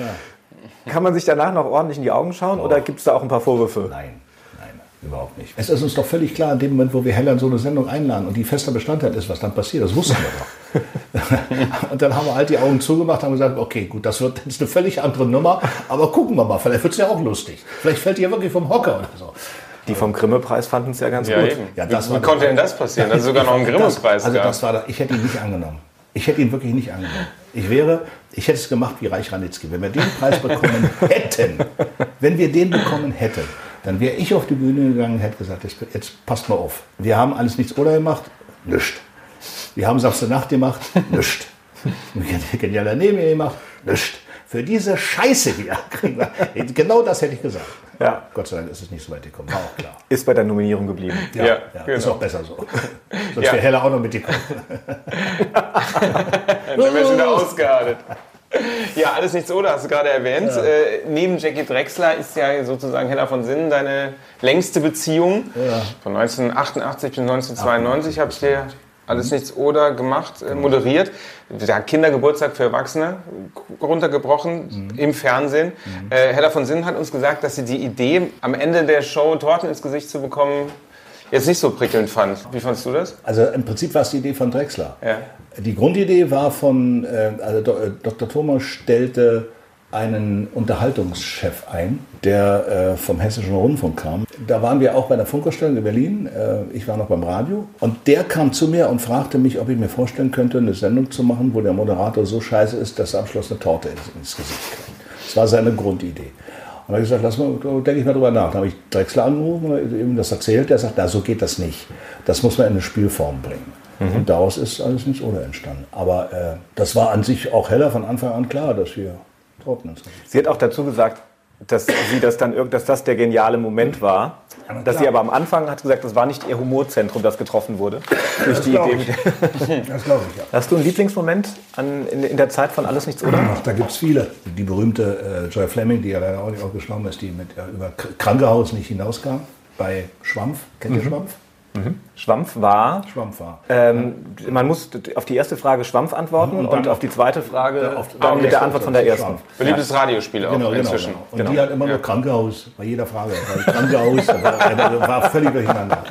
Kann man sich danach noch ordentlich in die Augen schauen oder gibt es da auch ein paar Vorwürfe? Nein, nein, überhaupt nicht. Es ist uns doch völlig klar, in dem Moment, wo wir Heller in so eine Sendung einladen und die fester Bestandteil ist, was dann passiert, das wussten wir doch. [laughs] und dann haben wir halt die Augen zugemacht und gesagt, okay, gut, das wird jetzt eine völlig andere Nummer, aber gucken wir mal, vielleicht wird es ja auch lustig. Vielleicht fällt die ja wirklich vom Hocker oder so. Die vom Grimme-Preis fanden es ja ganz Ja, gut. eben. Ja, das wie war wie konnte das- denn das passieren? Dass es sogar noch einen [laughs] Grimme-Preis das, Also gab. das war, das- ich hätte ihn nicht angenommen. Ich hätte ihn wirklich nicht angenommen. Ich wäre, ich hätte es gemacht wie Reich Ranitzky. Wenn wir den Preis bekommen [laughs] hätten, wenn wir den bekommen hätten, dann wäre ich auf die Bühne gegangen und hätte gesagt, jetzt, jetzt passt mal auf. Wir haben alles nichts oder gemacht, nichts. Wir haben Samstag Nacht gemacht, nichts. [laughs] Wir haben Genial daneben gemacht, nichts. für diese Scheiße hier kriegen wir. Genau das hätte ich gesagt. Ja. Gott sei Dank ist es nicht so weit gekommen. War auch klar. Ist bei der Nominierung geblieben. Ja, Ja, ja, ist genau. auch besser so. [laughs] Sonst Ja. wäre Hella auch noch mitgekommen. [laughs] Dann wäre es wieder ausgeartet. Ja, alles nichts oder, hast du gerade erwähnt. Äh, neben Jackie Drexler ist ja sozusagen Hella von Sinnen deine längste Beziehung. Von 1988 bis 1992 habt ihr alles nichts oder gemacht, äh, moderiert. Der Kindergeburtstag für Erwachsene runtergebrochen im Fernsehen. Äh, Hella von Sinnen hat uns gesagt, dass sie die Idee, am Ende der Show Torten ins Gesicht zu bekommen, jetzt nicht so prickelnd fand. Wie fandst du das? Also im Prinzip war es die Idee von Drexler. Ja. Die Grundidee war von, äh, also Do- äh, Dr. Thomas stellte einen Unterhaltungschef ein, der äh, vom Hessischen Rundfunk kam. Da waren wir auch bei der Funkausstellung in Berlin. Äh, ich war noch beim Radio. Und der kam zu mir und fragte mich, ob ich mir vorstellen könnte, eine Sendung zu machen, wo der Moderator so scheiße ist, dass er am Schluss eine Torte ins, ins Gesicht kriegt. Das war seine Grundidee. Und da habe ich gesagt, lass mal, da denke ich mal drüber nach. Dann habe ich Drexler angerufen und ihm das erzählt. Der sagt, na, so geht das nicht. Das muss man in eine Spielform bringen. Und daraus ist alles nichts ohne entstanden. Aber äh, das war an sich auch heller von Anfang an klar, dass wir Gesicht Sie hat auch dazu gesagt, dass sie das dann dass das der geniale Moment war. na Dass sie aber am Anfang hat gesagt, das war nicht ihr Humorzentrum, das getroffen wurde. Durch die glaub Idee. ich. [laughs] Das glaube ich, ja. Hast du einen Lieblingsmoment an, in, in der Zeit von Alles nichts oder? Ach, da gibt es viele. Die berühmte äh, Joy Fleming, die ja leider auch nicht auch gestorben ist, die mit, äh, über Krankenhaus nicht hinauskam, bei Schwampf. Kennt ihr Schwampf? Schwampf war. Schwampf war. Ähm, man muss auf die erste Frage Schwampf antworten und, Und auf die zweite Frage auf- dann mit der Antwort von der ersten. Schwampf. Beliebtes Radiospiel auch Genau, genau, inzwischen. genau. Und die hat immer nur Krankenhaus bei jeder Frage. Krankenhaus war, war völlig durcheinander.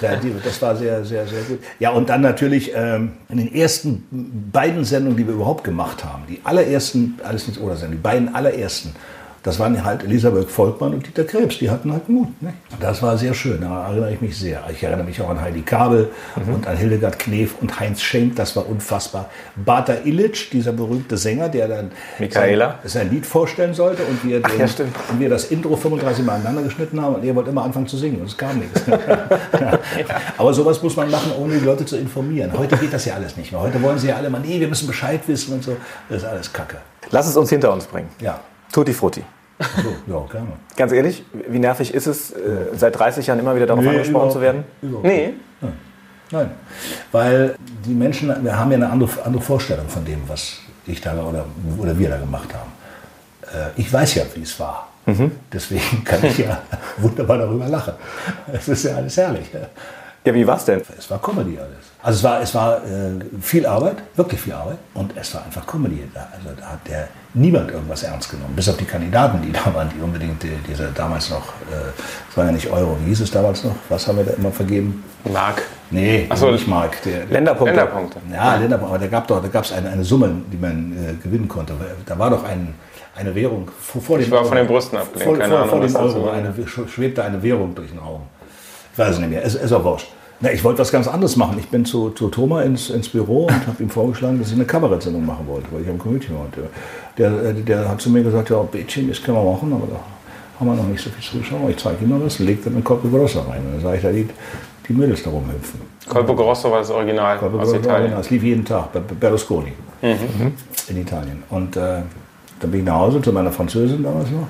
Ja, die, das war sehr, sehr, sehr gut. Ja, und dann natürlich ähm, in den ersten beiden Sendungen, die wir überhaupt gemacht haben, die allerersten, alles nichts oder Sendungen, die beiden allerersten, das waren halt Elisabeth Volkmann und Dieter Krebs, die hatten halt Mut. Ne? Das war sehr schön, da erinnere ich mich sehr. Ich erinnere mich auch an Heidi Kabel und an Hildegard Knef und Heinz Schenk, das war unfassbar. Bata Illich, dieser berühmte Sänger, der dann Michaela. sein, sein Lied vorstellen sollte und wir, den, ja, und wir das Intro 35 Mal aneinander geschnitten haben und er wollte immer anfangen zu singen und es kam nichts. Ja. [laughs] Aber sowas muss man machen, ohne die Leute zu informieren. Heute geht das ja alles nicht mehr. Heute wollen sie ja alle mal, nee, wir müssen Bescheid wissen und so. Das ist alles Kacke. Lass es uns hinter uns bringen. Ja, Tutti Frutti. so, ja, gerne. Ganz ehrlich, wie nervig ist es, äh, seit 30 Jahren immer wieder darauf Nee, angesprochen zu werden? Nee. Nein, weil die Menschen, wir haben ja eine andere, andere Vorstellung von dem, was ich da oder, oder wir da gemacht haben. Äh, Ich weiß ja, wie es war. Deswegen [laughs] kann ich ja wunderbar darüber lachen. Es ist ja alles herrlich. Ja, wie war's denn? Es war Comedy alles. Also es war, es war äh, viel Arbeit, wirklich viel Arbeit. Und es war einfach Comedy. Also da hat der niemand irgendwas ernst genommen. Bis auf die Kandidaten, die [laughs] da waren, die unbedingt die, diese damals noch, äh, es war ja nicht Euro, wie hieß es damals noch? Was haben wir da immer vergeben? Mark. Nee, so. nicht Mark. Der, Länderpunkte. Länderpunkte. ja, Länderpunkt, aber da gab doch, da gab es eine, eine Summe, die man äh, gewinnen konnte. Da war doch ein, eine Währung vor, vor dem war Euro. von den Brüsten abgelehnt, Vor, keine vor, Ahnung, vor dem Euro war. eine, sch- schwebte eine Währung durch den Raum. Ich weiß es nicht mehr, es ist auch wurscht. Na, ich wollte was ganz anderes machen. Ich bin zu, zu Thomas ins, ins Büro und [laughs] habe ihm vorgeschlagen, dass ich eine Kabarettsendung machen wollte, weil ich am Komödien wollte. Der, äh, der hat zu mir gesagt, ja, Bädchen, das können wir machen, aber da haben wir noch nicht so viel Zuschauer. Ich zeige ihm mal was, legt dann einen über Wasser rein. Und dann sage ich, da die, die Mädels da rumhüpfen. Colpo Grosso war das Original aus Italien. Es lief jeden Tag bei Berlusconi in Italien. Und äh, dann bin ich nach Hause zu meiner Französin damals noch.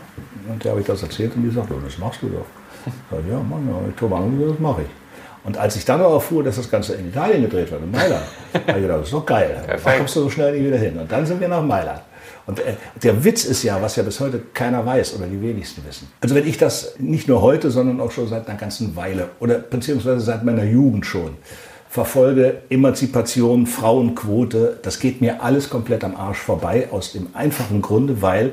Und der habe ich das erzählt und die sagt, oh, das machst du doch. [laughs] Ich sag, ja, Mann, ja, ich Thomas angerufen, das mache ich. Und als ich dann erfuhr, dass das Ganze in Italien gedreht wird, in Mailand, [laughs] habe ich gedacht, das ist doch geil. Da Perfekt. kommst du so schnell nicht wieder hin. Und dann sind wir nach Mailand. Und äh, der Witz ist ja, was ja bis heute keiner weiß oder die wenigsten wissen. Also wenn ich das nicht nur heute, sondern auch schon seit einer ganzen Weile oder beziehungsweise seit meiner Jugend schon verfolge, Emanzipation, Frauenquote, das geht mir alles komplett am Arsch vorbei, aus dem einfachen Grunde, weil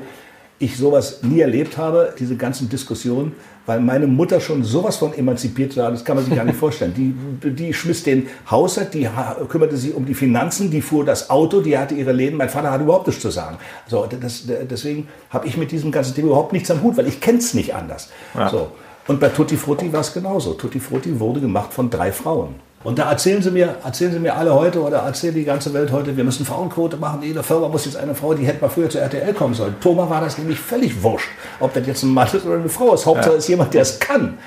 ich sowas nie erlebt habe, diese ganzen Diskussionen, weil meine Mutter schon sowas von emanzipiert war, das kann man sich gar nicht vorstellen. Die, die schmiss den Haushalt, die kümmerte sich um die Finanzen, die fuhr das Auto, die hatte ihre Läden. Mein Vater hatte überhaupt nichts zu sagen. So, das, deswegen habe ich mit diesem ganzen Thema überhaupt nichts am Hut, weil ich kenne es nicht anders. So. Und bei Tutti Frutti war es genauso. Tutti Frutti wurde gemacht von drei Frauen. Und da erzählen sie mir, erzählen sie mir alle heute oder erzählt die ganze Welt heute, wir müssen Frauenquote machen. Jede Firma muss jetzt eine Frau, die hätte mal früher zu RTL kommen sollen. Thomas war das nämlich völlig wurscht, ob das jetzt ein Mann ist oder eine Frau ist. Hauptsache ist jemand, der es kann.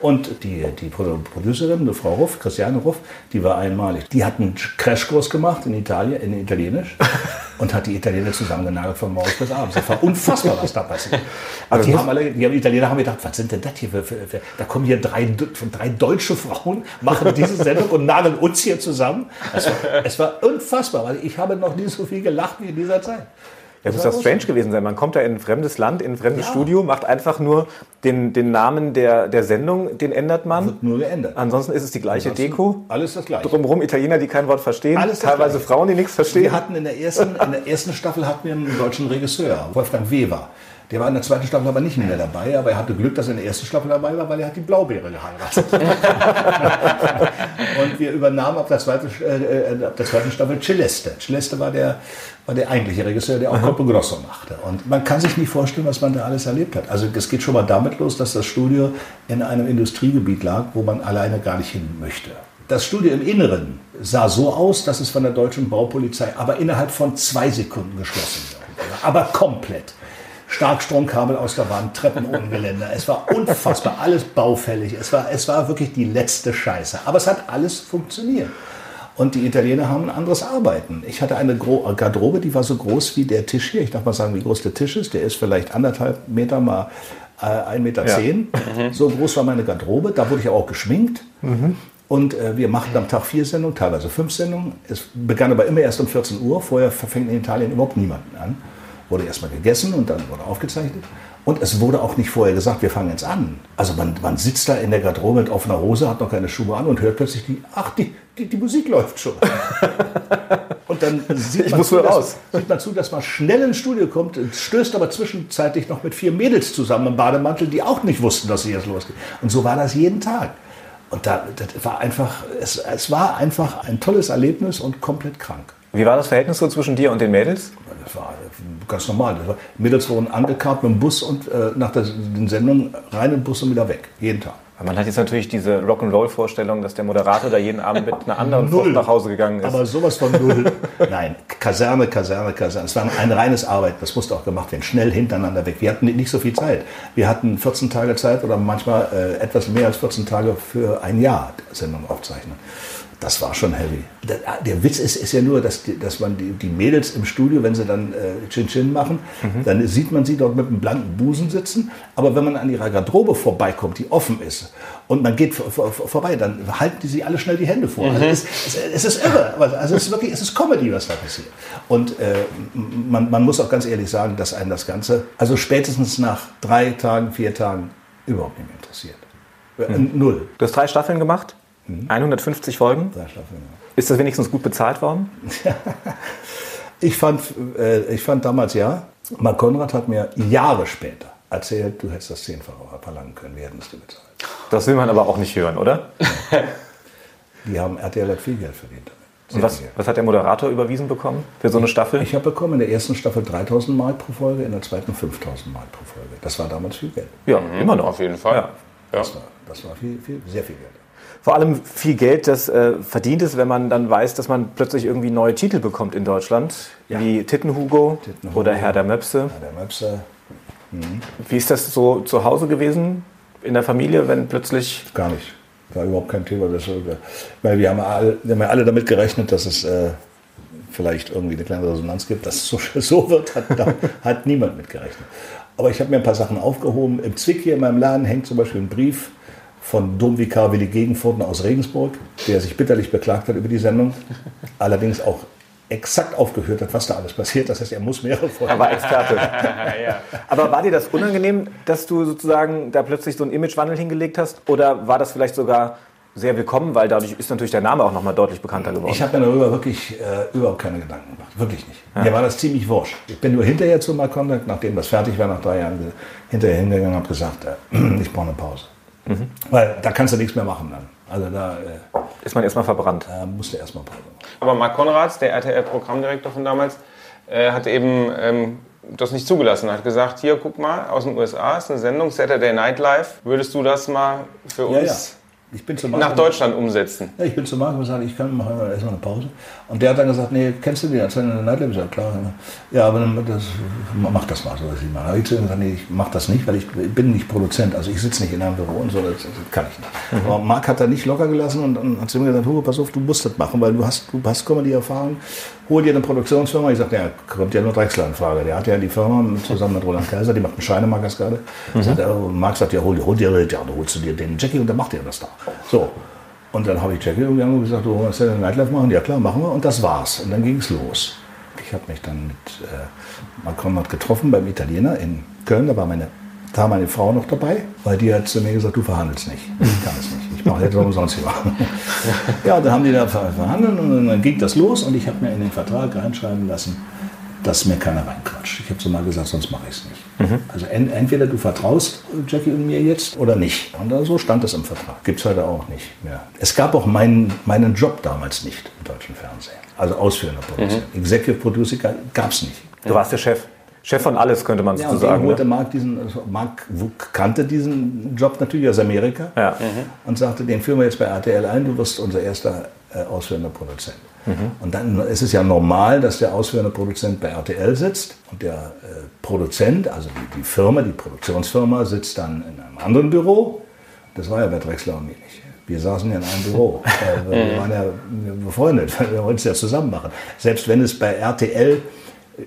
Und die, die Produ- Producerin, eine Frau Ruff, Christiane Ruff, die war einmalig. Die hat einen Crashkurs gemacht in Italien, in Italienisch. [laughs] und hat die Italiener zusammengenagelt von morgens bis abends. Das war unfassbar, was da passiert. [laughs] Also die, haben alle, die Italiener haben gedacht, was sind denn das hier für, für, für da kommen hier drei, drei deutsche Frauen, machen diese Sendung und nageln uns hier zusammen. Es war, es war unfassbar, weil ich habe noch nie so viel gelacht wie in dieser Zeit. Ja, das muss ja strange gewesen sein. Man kommt da in ein fremdes Land, in ein fremdes ja. Studio, macht einfach nur den, den Namen der, der Sendung, den ändert man. Wird nur geändert. Ansonsten ist es die gleiche Ansonsten Deko. Alles das gleiche. Drumherum Italiener, die kein Wort verstehen. Alles teilweise gleiche. Frauen, die nichts verstehen. Wir hatten in der ersten, in der ersten Staffel hatten wir einen deutschen Regisseur, Wolfgang Weber. Der war in der zweiten Staffel aber nicht mehr dabei, aber er hatte Glück, dass er in der ersten Staffel dabei war, weil er hat die Blaubeere geheiratet. [laughs] und wir übernahmen ab der, zweiten, äh, ab der zweiten Staffel Celeste. Celeste war der, war der eigentliche Regisseur, der auch Corpo Grosso machte. Und man kann sich nicht vorstellen, was man da alles erlebt hat. Also es geht schon mal damit los, dass das Studio in einem Industriegebiet lag, wo man alleine gar nicht hin möchte. Das Studio im Inneren sah so aus, dass es von der deutschen Baupolizei aber innerhalb von zwei Sekunden geschlossen wurde. Aber komplett. Starkstromkabel aus der Wand, Treppen ohne Geländer. Es war unfassbar, alles baufällig. Es war, es war wirklich die letzte Scheiße. Aber es hat alles funktioniert. Und die Italiener haben ein anderes Arbeiten. Ich hatte eine Garderobe, die war so groß wie der Tisch hier. Ich darf mal sagen, wie groß der Tisch ist. Der ist vielleicht anderthalb Meter mal äh, 1,10 Meter. Ja. Zehn. Mhm. So groß war meine Garderobe. Da wurde ich auch geschminkt. Mhm. Und äh, wir machten am Tag vier Sendungen, teilweise fünf Sendungen. Es begann aber immer erst um 14 Uhr. Vorher verfängt in Italien überhaupt niemanden an wurde erstmal gegessen und dann wurde aufgezeichnet. Und es wurde auch nicht vorher gesagt, wir fangen jetzt an. Also man, man sitzt da in der Garderobe mit offener Hose, hat noch keine Schuhe an und hört plötzlich, die, ach, die, die, die Musik läuft schon. [laughs] und dann sieht man, zu, dass, sieht man zu, dass man schnell ins Studio kommt, stößt aber zwischenzeitlich noch mit vier Mädels zusammen im Bademantel, die auch nicht wussten, dass es jetzt losgeht. Und so war das jeden Tag. Und da, das war einfach, es, es war einfach ein tolles Erlebnis und komplett krank. Wie war das Verhältnis so zwischen dir und den Mädels? Das war ganz normal. War, Mädels wurden angekarrt mit dem Bus und äh, nach der, den Sendungen rein im Bus und wieder weg. Jeden Tag. Man hat jetzt natürlich diese Rock'n'Roll-Vorstellung, dass der Moderator da jeden Abend mit einer anderen Frucht nach Hause gegangen ist. Aber sowas von null. Nein, Kaserne, Kaserne, Kaserne. Es war ein reines Arbeit. Das musste auch gemacht werden. Schnell hintereinander weg. Wir hatten nicht so viel Zeit. Wir hatten 14 Tage Zeit oder manchmal äh, etwas mehr als 14 Tage für ein Jahr Sendung aufzeichnen das war schon heavy. Der, der, Witz ist, ist ja nur, dass, dass man die, die Mädels im Studio, wenn sie dann äh, Chin Chin machen, mhm. dann sieht man sie dort mit einem blanken Busen sitzen. Aber wenn man an ihrer Garderobe vorbeikommt, die offen ist, und man geht vor, vor, vorbei, dann halten die sie alle schnell die Hände vor. Also mhm. Also es, es, es, ist irre. Also es ist wirklich, es ist Comedy, was da passiert. Und äh, man, man muss auch ganz ehrlich sagen, dass einen das Ganze, also spätestens nach drei Tagen, vier Tagen, überhaupt nicht mehr interessiert. Mhm. Null. Du hast drei Staffeln gemacht? 150 Folgen? Staffeln, ja. Ist das wenigstens gut bezahlt worden? [laughs] ich, fand, äh, ich fand damals ja. Mark Konrad hat mir Jahre später erzählt, du hättest das zehnfache verlangen können, wir hätten es dir bezahlt. Das will man aber auch nicht hören, oder? [laughs] Die haben RTL hat viel Geld verdient damit. Und was, was, hat der Moderator überwiesen bekommen für so eine Staffel? Ich habe bekommen in der ersten Staffel 3000 Mark pro Folge, in der zweiten 5000 Mark pro Folge. Das war damals viel Geld. Ja, mhm. immer noch. Auf jeden Fall. Ja. Das, war, das war viel, viel, sehr viel Geld vor allem viel Geld, das äh, verdient ist, wenn man dann weiß, dass man plötzlich irgendwie neue Titel bekommt in Deutschland, ja. wie Tittenhugo, Tittenhugo oder Herr der Möpse. Herr der Möpse. Mhm. Wie ist das so zu Hause gewesen in der Familie, wenn plötzlich... Gar nicht. War überhaupt kein Thema. Das, weil wir haben, alle, wir haben alle damit gerechnet, dass es äh, vielleicht irgendwie eine kleine Resonanz gibt. Dass es so, so wird, hat, [laughs] hat niemand mit gerechnet. Aber ich habe mir ein paar Sachen aufgehoben. Im Zwick hier in meinem Laden hängt zum Beispiel ein Brief von Domvikar Willi Gegenfurten aus Regensburg, der sich bitterlich beklagt hat über die Sendung, allerdings auch exakt aufgeführt hat, was da alles passiert. Das heißt, er muss mehrere Folgen. Er war Experte. ja. [laughs] Aber war dir das unangenehm, dass du sozusagen da plötzlich so einen Imagewandel hingelegt hast? Oder war das vielleicht sogar sehr willkommen, weil dadurch ist natürlich der Name auch nochmal deutlich bekannter geworden. Ich habe mir darüber wirklich äh, überhaupt keine Gedanken gemacht. Wirklich nicht. Ja. Mir war das ziemlich wurscht. Ich bin nur hinterher zu Malcontact, nachdem das fertig war, nach drei Jahren, hinterher hingegangen und habe gesagt, äh, [clears throat] ich brauche eine Pause. Mhm. Weil da kannst du nichts mehr machen dann. Also da äh, ist man erstmal verbrannt. Da musst du erstmal Pause machen. Aber Marc Konrads, der RTL-Programmdirektor von damals, äh, hat eben ähm, das nicht zugelassen. Er hat gesagt, hier guck mal, aus den USA ist eine Sendung Saturday Night Live. Würdest du das mal für uns Ich bin zu nach Marco, Deutschland umsetzen. ja, ich bin zu Marco und gesagt, ich kann machen wir erstmal eine Pause. Und der hat dann gesagt, nee, kennst du die? Hat seine Nightlab gesagt, klar. Ja, aber dann das, mach das mal so, was ich mache. Habe ich zu ihm gesagt, nee, ich mach das nicht, weil ich bin nicht Produzent. Also ich sitze nicht in einem Büro und so, das, das kann ich nicht. Aber Marc hat da nicht locker gelassen und dann hat zu mir gesagt, Hugo, pass auf, du musst das machen, weil du hast, du hast komm mal die Erfahrung, hol dir eine Produktionsfirma. Ich sagte, ja, kommt ja nur Drechsler in Frage. Der hat ja die Firma zusammen mit Roland Kaiser, die macht einen Scheinemakers gerade. Sagt er, und Marc sagt, ja, hol, hol dir, ja, dann holst du dir den Jackie und dann macht ihr das da. So. Und dann habe ich Jackie umgegangen und gesagt, du willst ja eine Nightlife machen? Ja klar, machen wir. Und das war's. Und dann ging es los. Ich habe mich dann mit äh, Marc Konrad getroffen beim Italiener in Köln. Da war meine, da war meine Frau noch dabei, weil die hat zu mir gesagt, du verhandelst nicht. Ich kann es nicht. Ich mache jetzt umsonst hier. ja, dann haben die da ver- verhandelt und dann ging das los und ich habe mir in den Vertrag reinschreiben lassen, dass mir keiner reinquatscht. Ich habe so mal gesagt, sonst mache ich es nicht. Also en, entweder du vertraust Jackie und mir jetzt oder nicht. Und so stand es im Vertrag. Gibt es heute auch nicht mehr. Es gab auch meinen, meinen Job damals nicht im deutschen Fernsehen. Also ausführender Produzent. Executive Producer gab es nicht. Du warst der Chef. Chef von alles, könnte man Ja, sozusagen. holte ne? Marc diesen, also Marc w- kannte diesen Job natürlich aus Amerika Ja. und sagte, den führen wir jetzt bei RTL ein, du wirst unser erster äh, ausführender Produzent. Und dann ist es ja normal, dass der ausführende Produzent bei RTL sitzt und der äh, Produzent, also die, die Firma, die Produktionsfirma, sitzt dann in einem anderen Büro. Das war ja bei Drexler und mir nicht. Wir saßen ja in einem Büro. [laughs] Äh, wir waren ja befreundet, wir wollten es ja zusammen machen. Selbst wenn es bei RTL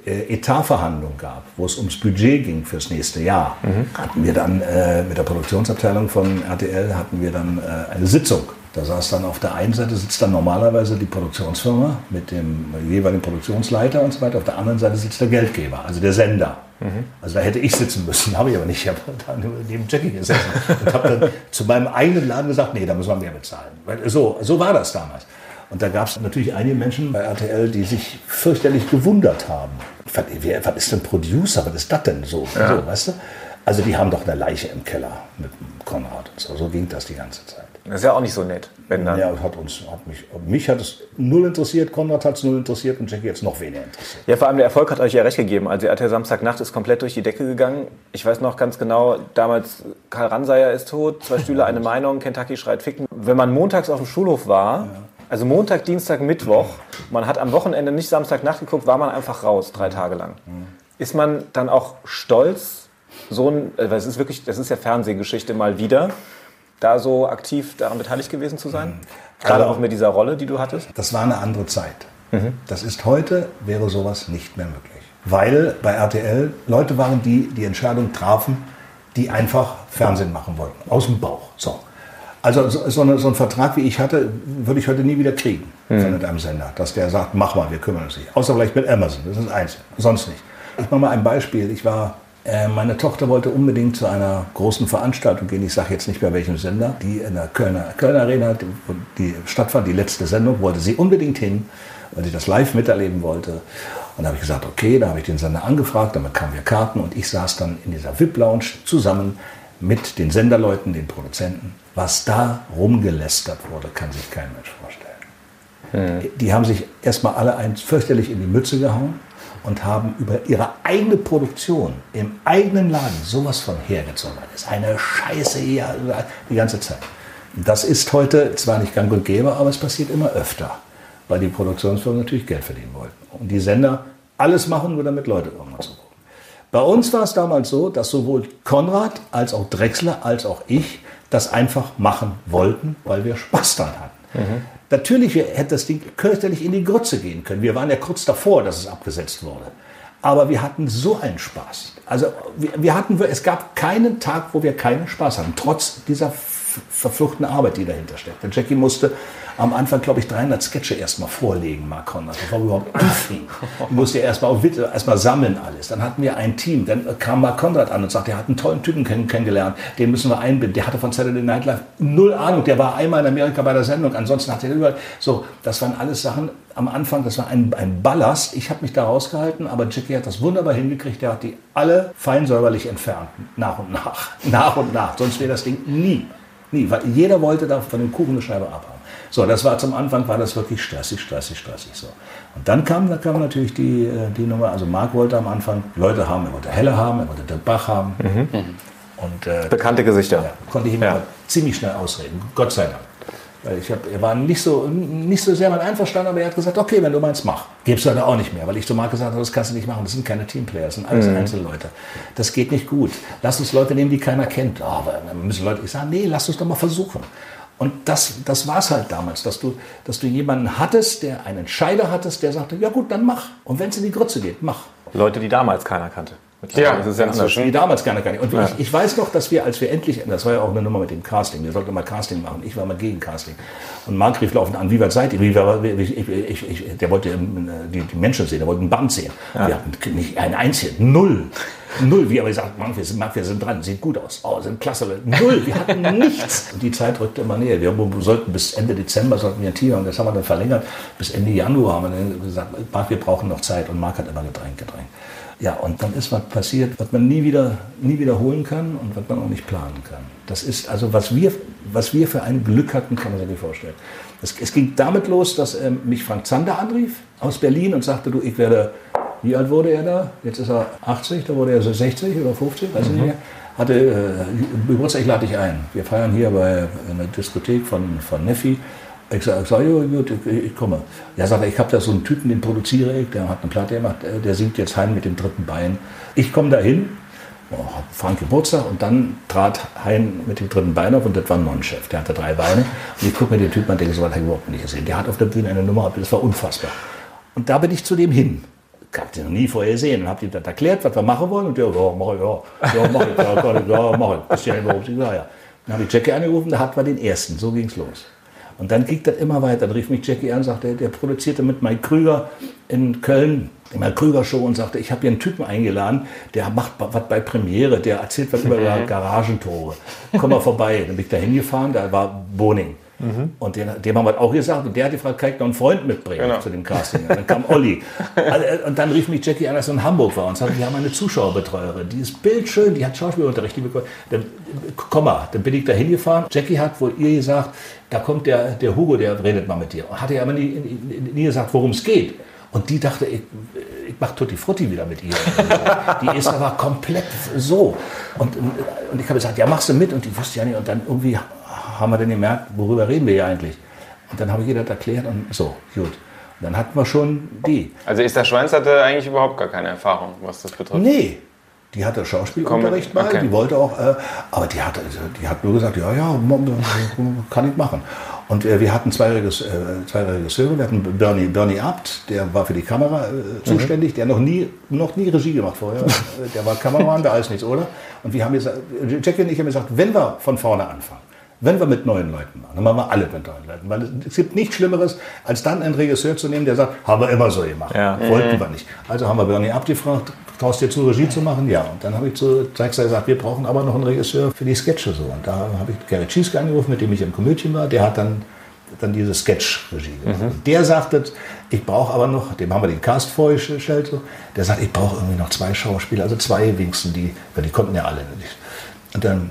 äh, Etatverhandlungen gab, wo es ums Budget ging fürs nächste Jahr, hatten wir dann äh, mit der Produktionsabteilung von RTL hatten wir dann äh, eine Sitzung. Da saß dann auf der einen Seite sitzt dann normalerweise die Produktionsfirma mit dem jeweiligen Produktionsleiter und so weiter. Auf der anderen Seite sitzt der Geldgeber, also der Sender. Also da hätte ich sitzen müssen, [laughs] habe ich aber nicht. Ich habe da neben Jackie gesessen und habe dann zu meinem eigenen Laden gesagt, nee, da müssen wir mehr bezahlen. So, so war das damals. Und da gab es natürlich einige Menschen bei RTL, die sich fürchterlich gewundert haben. Was, wer, was ist denn Producer? Was ist das denn so? so? Weißt du? Also die haben doch eine Leiche im Keller mit Konrad und so. So ging das die ganze Zeit. Das ist ja auch nicht so nett, wenn dann. Ja, hat uns, hat mich, mich hat es null interessiert, Konrad hat es null interessiert und Jackie jetzt noch weniger interessiert. Ja, vor allem der Erfolg hat euch ja recht gegeben. Also RTL Samstagnacht ist komplett durch die Decke gegangen. Ich weiß noch ganz genau, damals Karl Ranseier ist tot, zwei [laughs] Stühle, eine Meinung, Kentucky schreit Ficken. Wenn man montags auf dem Schulhof war, also Montag, Dienstag, Mittwoch, man hat am Wochenende nicht Samstagnacht geguckt, war man einfach raus, drei Tage lang. Ist man dann auch stolz, so ein, äh, weil es ist wirklich, das ist ja Fernsehgeschichte mal wieder, da so aktiv daran beteiligt gewesen zu sein? Gerade Also- auch mit dieser Rolle, die du hattest? Das war eine andere Zeit. Das ist heute, wäre sowas nicht mehr möglich. Weil bei RTL Leute waren, die die Entscheidung trafen, die einfach Fernsehen machen wollten. Aus dem Bauch. So. Also so, eine, so ein Vertrag, wie ich hatte, würde ich heute nie wieder kriegen von einem Sender. Dass der sagt, mach mal, wir kümmern uns nicht. Außer vielleicht mit Amazon. Das ist Einzige. Sonst nicht. Ich mache mal ein Beispiel. Ich war, äh, meine Tochter wollte unbedingt zu einer großen Veranstaltung gehen. Ich sage jetzt nicht mehr welchem Sender. Die in der Kölner, Kölner Arena, die, die stattfand, die letzte Sendung, wollte sie unbedingt hin, weil sie das live miterleben wollte. Und da habe ich gesagt, okay, da habe ich den Sender angefragt, damit kamen wir Karten und ich saß dann in dieser VIP-Lounge zusammen mit den Senderleuten, den Produzenten. Was da rumgelästert wurde, kann sich kein Mensch vorstellen. Die haben sich erstmal alle eins fürchterlich in die Mütze gehauen und haben über ihre eigene Produktion im eigenen Laden sowas von hergezogen. Das ist eine Scheiße hier die ganze Zeit. Das ist heute zwar nicht gang und gäbe, aber es passiert immer öfter, weil die Produktionsfirmen natürlich Geld verdienen wollten. Und die Sender alles machen, nur damit Leute irgendwann zu gucken. Bei uns war es damals so, dass sowohl Konrad als auch Drechsler als auch ich das einfach machen wollten, weil wir Spaß daran hatten. Natürlich hätte das Ding fürchterlich in die Grütze gehen können. Wir waren ja kurz davor, dass es abgesetzt wurde. Aber wir hatten so einen Spaß. Also wir, wir hatten, es gab keinen Tag, wo wir keinen Spaß hatten, trotz dieser verfluchten Arbeit, die dahinter steckt. Der Jackie musste am Anfang, glaube ich, 300 Sketche erstmal vorlegen, Mark Konrad, bevor wir überhaupt anfingen. Musste erstmal auch Witze- erstmal sammeln alles. Dann hatten wir ein Team. Dann kam Mark Konrad an und sagte, er hat einen tollen Typen kenn kennengelernt, den müssen wir einbinden. Der hatte von Saturday Night Live null Ahnung. Der war einmal in Amerika bei der Sendung, ansonsten hat er überall. So, das waren alles Sachen am Anfang, das war ein, ein Ballast. Ich habe mich da rausgehalten, aber Jackie hat das wunderbar hingekriegt. Der hat die alle fein säuberlich entfernt, nach und nach. [laughs] Nach und nach. Sonst wäre das Ding nie. Nie, weil jeder wollte da von dem Kuchen eine Scheibe abhaben. So, das war zum Anfang, war das wirklich stressig, stressig, stressig. So. Und dann kam, da kam natürlich die, äh, die Nummer, also Marc wollte am Anfang Leute haben, er wollte Helle haben, er wollte Dirk Bach haben. Und, äh, Bekannte Gesichter. ja, konnte ich ihm Ja. ziemlich schnell ausreden. Gott sei Dank. Weil ich hab, er war nicht so, nicht so sehr mit einverstanden, aber er hat gesagt, okay, wenn du meinst, mach. Gibst du heute auch nicht mehr, weil ich zu Marc gesagt habe, das kannst du nicht machen, das sind keine Teamplayer, das sind alles Einzelleute. Das geht nicht gut. Lass uns Leute nehmen, die keiner kennt. Oh, aber dann müssen Leute, ich sage, nee, lass uns doch mal versuchen. Und das, das war es halt damals, dass du, dass du jemanden hattest, der einen Entscheider hattest, der sagte, ja gut, dann mach. Und wenn es in die Grütze geht, mach. Leute, die damals keiner kannte. Ja, das ist ja inzwischen. Die damals gerne gar nicht. Und ich, ich weiß noch, dass wir, als wir endlich, das war ja auch eine Nummer mit dem Casting, wir sollten mal Casting machen. Ich war mal gegen Casting. Und Marc rief laufend an, wie weit seid ihr? Wie, wie- ich, ich, der wollte ähm, die, die Menschen sehen, der wollte ein Band sehen. Wir hatten nicht ein einziges, null. Null, wie aber gesagt, Mann, wir sind, Mann, wir sind dran, sieht gut aus, oh, sind klasse. Null, wir hatten [laughs] nichts. Und die Zeit rückte immer näher. Wir sollten bis Ende Dezember sollten wir ein Team haben, das haben wir dann verlängert. Bis Ende Januar haben wir dann gesagt, Marc, wir brauchen noch Zeit. Und Marc hat immer gedrängt, gedrängt. Ja, und dann ist was passiert, was man nie wieder, nie wiederholen kann und was man auch nicht planen kann. Das ist also, was wir, was wir für ein Glück hatten, kann man sich nicht vorstellen. Es, es ging damit los, dass ähm, mich Frank Zander anrief aus Berlin und sagte, du, ich werde, wie alt wurde er da? Jetzt ist er 80, da wurde er so 60 oder 50, weiß ich nicht mehr. Hatte äh, Geburtstag, ich lade dich ein. Wir feiern hier bei einer Diskothek von, von Neffi. Ich sage, sag, jo, gut, ich, komme. Ja, sagt ich habe da so einen Typen, den produziere ich, der hat eine Platte gemacht, äh, der singt jetzt Hein mit dem dritten Bein. Ich komme da hin, oh, Frank Geburtstag und dann trat Hein mit dem dritten Bein auf und das war ein Non-Chef. Der hatte drei Beine und ich gucke mir den Typen an denke, so was habe ich überhaupt nicht gesehen. Der hat auf der Bühne eine Nummer, das war unfassbar. Und da bin ich zu dem hin. Ich habe den noch nie vorher gesehen und habe ihm das erklärt, was wir machen wollen. Und der, ja, mach ich, ja, ja, mach ich, ja, kann ich, ja, mach ich. Nicht, warum ich sage, ja. Dann habe ich Jackie angerufen, da hatten wir den ersten, so ging es los. Und dann ging das immer weiter. Dann rief mich Jackie an, sagte, der produzierte mit Mike Krüger in Köln, in der Krüger Show und sagte, ich habe hier einen Typen eingeladen, der macht was bei Premiere, der erzählt was über Garagentore. Komm mal vorbei. Dann bin ich da hingefahren, da war Boning. Und den, dem haben wir auch gesagt. Und der hat gefragt, kann ich noch einen Freund mitbringen Genau. zu dem Casting? Und dann kam Olli. Also, äh, Und dann rief mich Jackie an, als er in Hamburg war und sagte, wir haben eine Zuschauerbetreuerin, die ist bildschön, die hat Schauspielunterricht. Die. Dann, komm mal, dann bin ich da hingefahren. Jackie hat wohl ihr gesagt, da kommt der, der Hugo, der redet mal mit dir. Hat er aber nie, nie, nie gesagt, worum es geht. Und die dachte, ich, ich mache Tutti Frutti wieder mit ihr. Die ist aber komplett so. Und, und ich habe gesagt, ja, machst du mit? Und die wusste ja nicht. Und dann irgendwie haben wir dann gemerkt, worüber reden wir hier eigentlich? Und dann habe ich ihr das erklärt und so, gut. Und dann hatten wir schon die. Also Esther Schweins hatte eigentlich überhaupt gar keine Erfahrung, was das betrifft. Nee, die hatte Schauspielunterricht mal, Okay. die wollte auch, äh, aber die hat, die hat nur gesagt, ja, ja, kann ich machen. Und äh, wir hatten zwei, Regis, äh, zwei Regisseure, wir hatten Bernie, Bernie Abt, der war für die Kamera äh, zuständig, der noch nie, noch nie Regie gemacht vorher, [laughs] der war Kameramann, da ist nichts, oder? Und wir haben gesagt, Jackie und ich haben gesagt, wenn wir von vorne anfangen, wenn wir mit neuen Leuten machen, dann machen wir alle mit neuen Leuten. Weil es, gibt nichts Schlimmeres, als dann einen Regisseur zu nehmen, der sagt, haben wir immer so gemacht. Ja. Wollten wir nicht. Also haben wir Bernie abgefragt, traust dir zu, Regie zu machen? Ja. Und dann habe ich zu Drexler gesagt, wir brauchen aber noch einen Regisseur für die Sketche. So. Und da habe ich Gerrit Schieske angerufen, mit dem ich im Komödien war. Der hat dann, dann diese Sketch-Regie gemacht. Und Der sagte, ich brauche aber noch, dem haben wir den Cast vorgestellt, so. der sagt, ich brauche irgendwie noch zwei Schauspieler, also zwei wenigstens, die, weil die konnten ja alle nicht. Und dann ähm,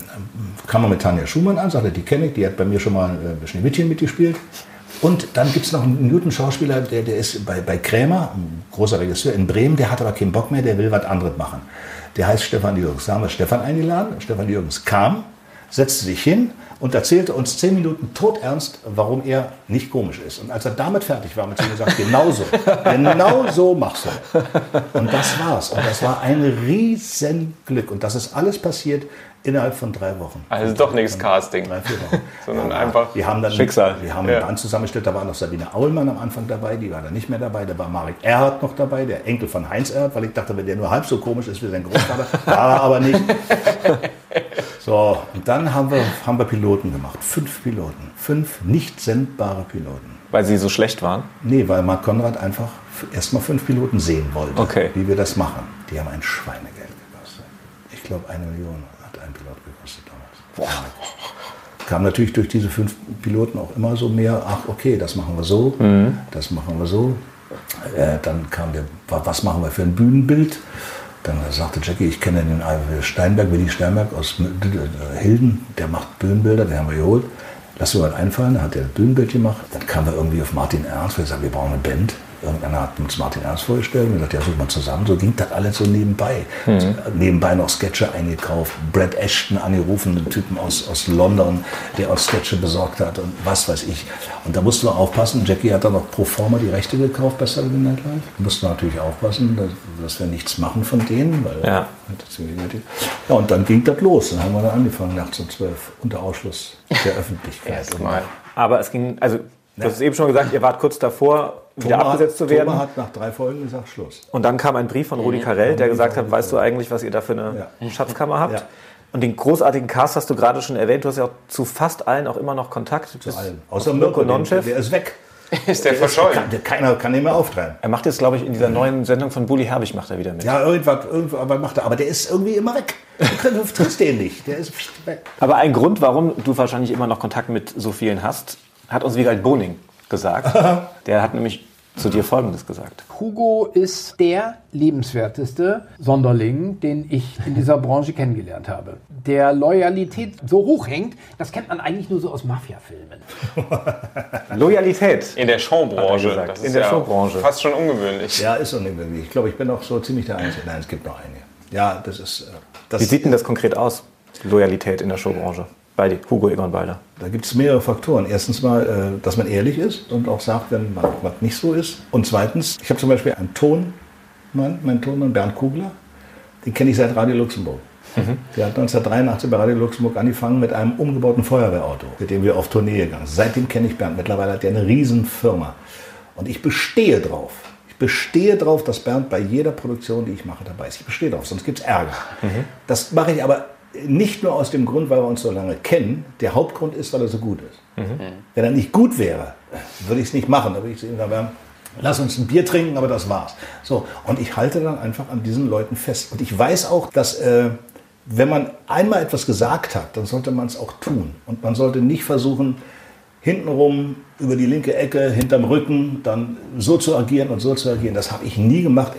kam er mit Tanja Schumann an, sagte, die kenne ich, die hat bei mir schon mal äh, Schneewittchen mitgespielt. Und dann gibt es noch einen guten Schauspieler, der, der ist bei, bei Krämer, ein großer Regisseur in Bremen, der hat aber keinen Bock mehr, der will was anderes machen. Der heißt Stefan Jürgens. Da haben wir Stefan eingeladen. Stefan Jürgens kam, setzte sich hin und erzählte uns zehn Minuten todernst, warum er nicht komisch ist. Und als er damit fertig war, hat er gesagt, genau so, genau so machst du. Und das war's. Und das war ein Riesenglück. Und das ist alles passiert innerhalb von drei Wochen. Also doch nichts Casting, Drei, vier Wochen. [laughs] sondern einfach Wir haben dann Schicksal. Wir haben Ja. einen Band zusammengestellt, da war noch Sabine Aulmann am Anfang dabei, die war dann nicht mehr dabei. Da war Marek Erhardt noch dabei, der Enkel von Heinz Erhardt, weil ich dachte, wenn der nur halb so komisch ist wie sein Großvater, [laughs] war er aber nicht. So, und dann haben wir, haben wir Piloten gemacht. Fünf Piloten. Fünf nicht sendbare Piloten. Weil sie so schlecht waren. Nee, weil Marc Konrad einfach erstmal fünf Piloten sehen wollte, Okay. wie wir das machen. Die haben ein Schweinegeld gekostet. Ich glaube, eine Million damals. Kam natürlich durch diese fünf Piloten auch immer so mehr, ach okay, das machen wir so, das machen wir so. Äh, dann kam der, wa- was machen wir für ein Bühnenbild? Dann sagte Jackie, ich kenne den Steinberg, Willi Steinberg aus äh, Hilden, der macht Bühnenbilder, den haben wir geholt. Lass dir was einfallen, dann hat er ein Bühnenbild gemacht. Dann kamen wir irgendwie auf Martin Ernst, wir gesagt, wir brauchen eine Band. Irgendeiner hat uns Martin Ernst vorgestellt und gesagt, ja, such mal zusammen. So ging das alles so nebenbei. Mhm. Nebenbei noch Sketche eingekauft, Brad Ashton angerufen, einen Typen aus, aus London, der uns Sketche besorgt hat und was weiß ich. Und da mussten wir aufpassen, Jackie hat dann noch pro forma die Rechte gekauft bei Saturday Night Live. Mussten natürlich aufpassen, dass, dass wir nichts machen von denen, weil ja. ja, und dann ging das los. Dann haben wir dann angefangen, nachts um zwölf, unter Ausschluss der Öffentlichkeit. Erstmal. Aber es ging, also Du hast es eben schon gesagt, ihr wart kurz davor, wieder Thomas, abgesetzt zu werden. Thomas hat nach drei Folgen gesagt, Schluss. Und dann kam ein Brief von Rudi Carell, der gesagt hat, weißt du eigentlich, was ihr da für eine ja. Schatzkammer habt? Ja. Und den großartigen Cast hast du gerade schon erwähnt. Du hast ja auch zu fast allen auch immer noch Kontakt. Zu allen. Außer Mirko Nonchef. Der ist weg. [laughs] ist der, der verschollen? Ist, keiner kann den mehr auftreiben. Er macht jetzt, glaube ich, in dieser neuen Sendung von Bully Herbig macht er wieder mit. Ja, irgendwas, irgendwas macht er. Aber der ist irgendwie immer weg. Du triffst den nicht. Der ist weg. Aber ein Grund, warum du wahrscheinlich immer noch Kontakt mit so vielen hast, hat uns Wiegald Boning gesagt. [laughs] Der hat nämlich zu dir Folgendes gesagt. Hugo ist der lebenswerteste Sonderling, den ich in dieser Branche kennengelernt habe. Der Loyalität so hoch hängt, das kennt man eigentlich nur so aus Mafia-Filmen. [laughs] [laughs] Loyalität? In der Showbranche. Das ist in der ja Showbranche. Fast schon ungewöhnlich. Ja, ist ungewöhnlich. Ich glaube, ich bin auch so ziemlich der Einzige. Nein, es gibt noch einige. Ja, das ist. Äh, das Wie sieht denn das konkret aus? Loyalität in der Showbranche? Bei Hugo Egon Balder? Da gibt es mehrere Faktoren. Erstens mal, äh, dass man ehrlich ist und auch sagt, wenn was nicht so ist. Und zweitens, ich habe zum Beispiel einen Tonmann, meinen Tonmann Bernd Kugler, den kenne ich seit Radio Luxemburg. Mhm. Der hat 1983 bei Radio Luxemburg angefangen mit einem umgebauten Feuerwehrauto, mit dem wir auf Tournee gegangen sind. Seitdem kenne ich Bernd. Mittlerweile hat er eine Riesenfirma. Und ich bestehe drauf. Ich bestehe drauf, dass Bernd bei jeder Produktion, die ich mache, dabei ist. Ich bestehe drauf, sonst gibt es Ärger. Mhm. Das mache ich aber nicht nur aus dem Grund, weil wir uns so lange kennen. Der Hauptgrund ist, weil er so gut ist. Mhm. Wenn er nicht gut wäre, würde ich es nicht machen. Da würde ich zu ihm sagen, lass uns ein Bier trinken, aber das war's. So, und ich halte dann einfach an diesen Leuten fest. Und ich weiß auch, dass äh, wenn man einmal etwas gesagt hat, dann sollte man es auch tun. Und man sollte nicht versuchen, hintenrum über die linke Ecke, hinterm Rücken, dann so zu agieren und so zu agieren. Das habe ich nie gemacht.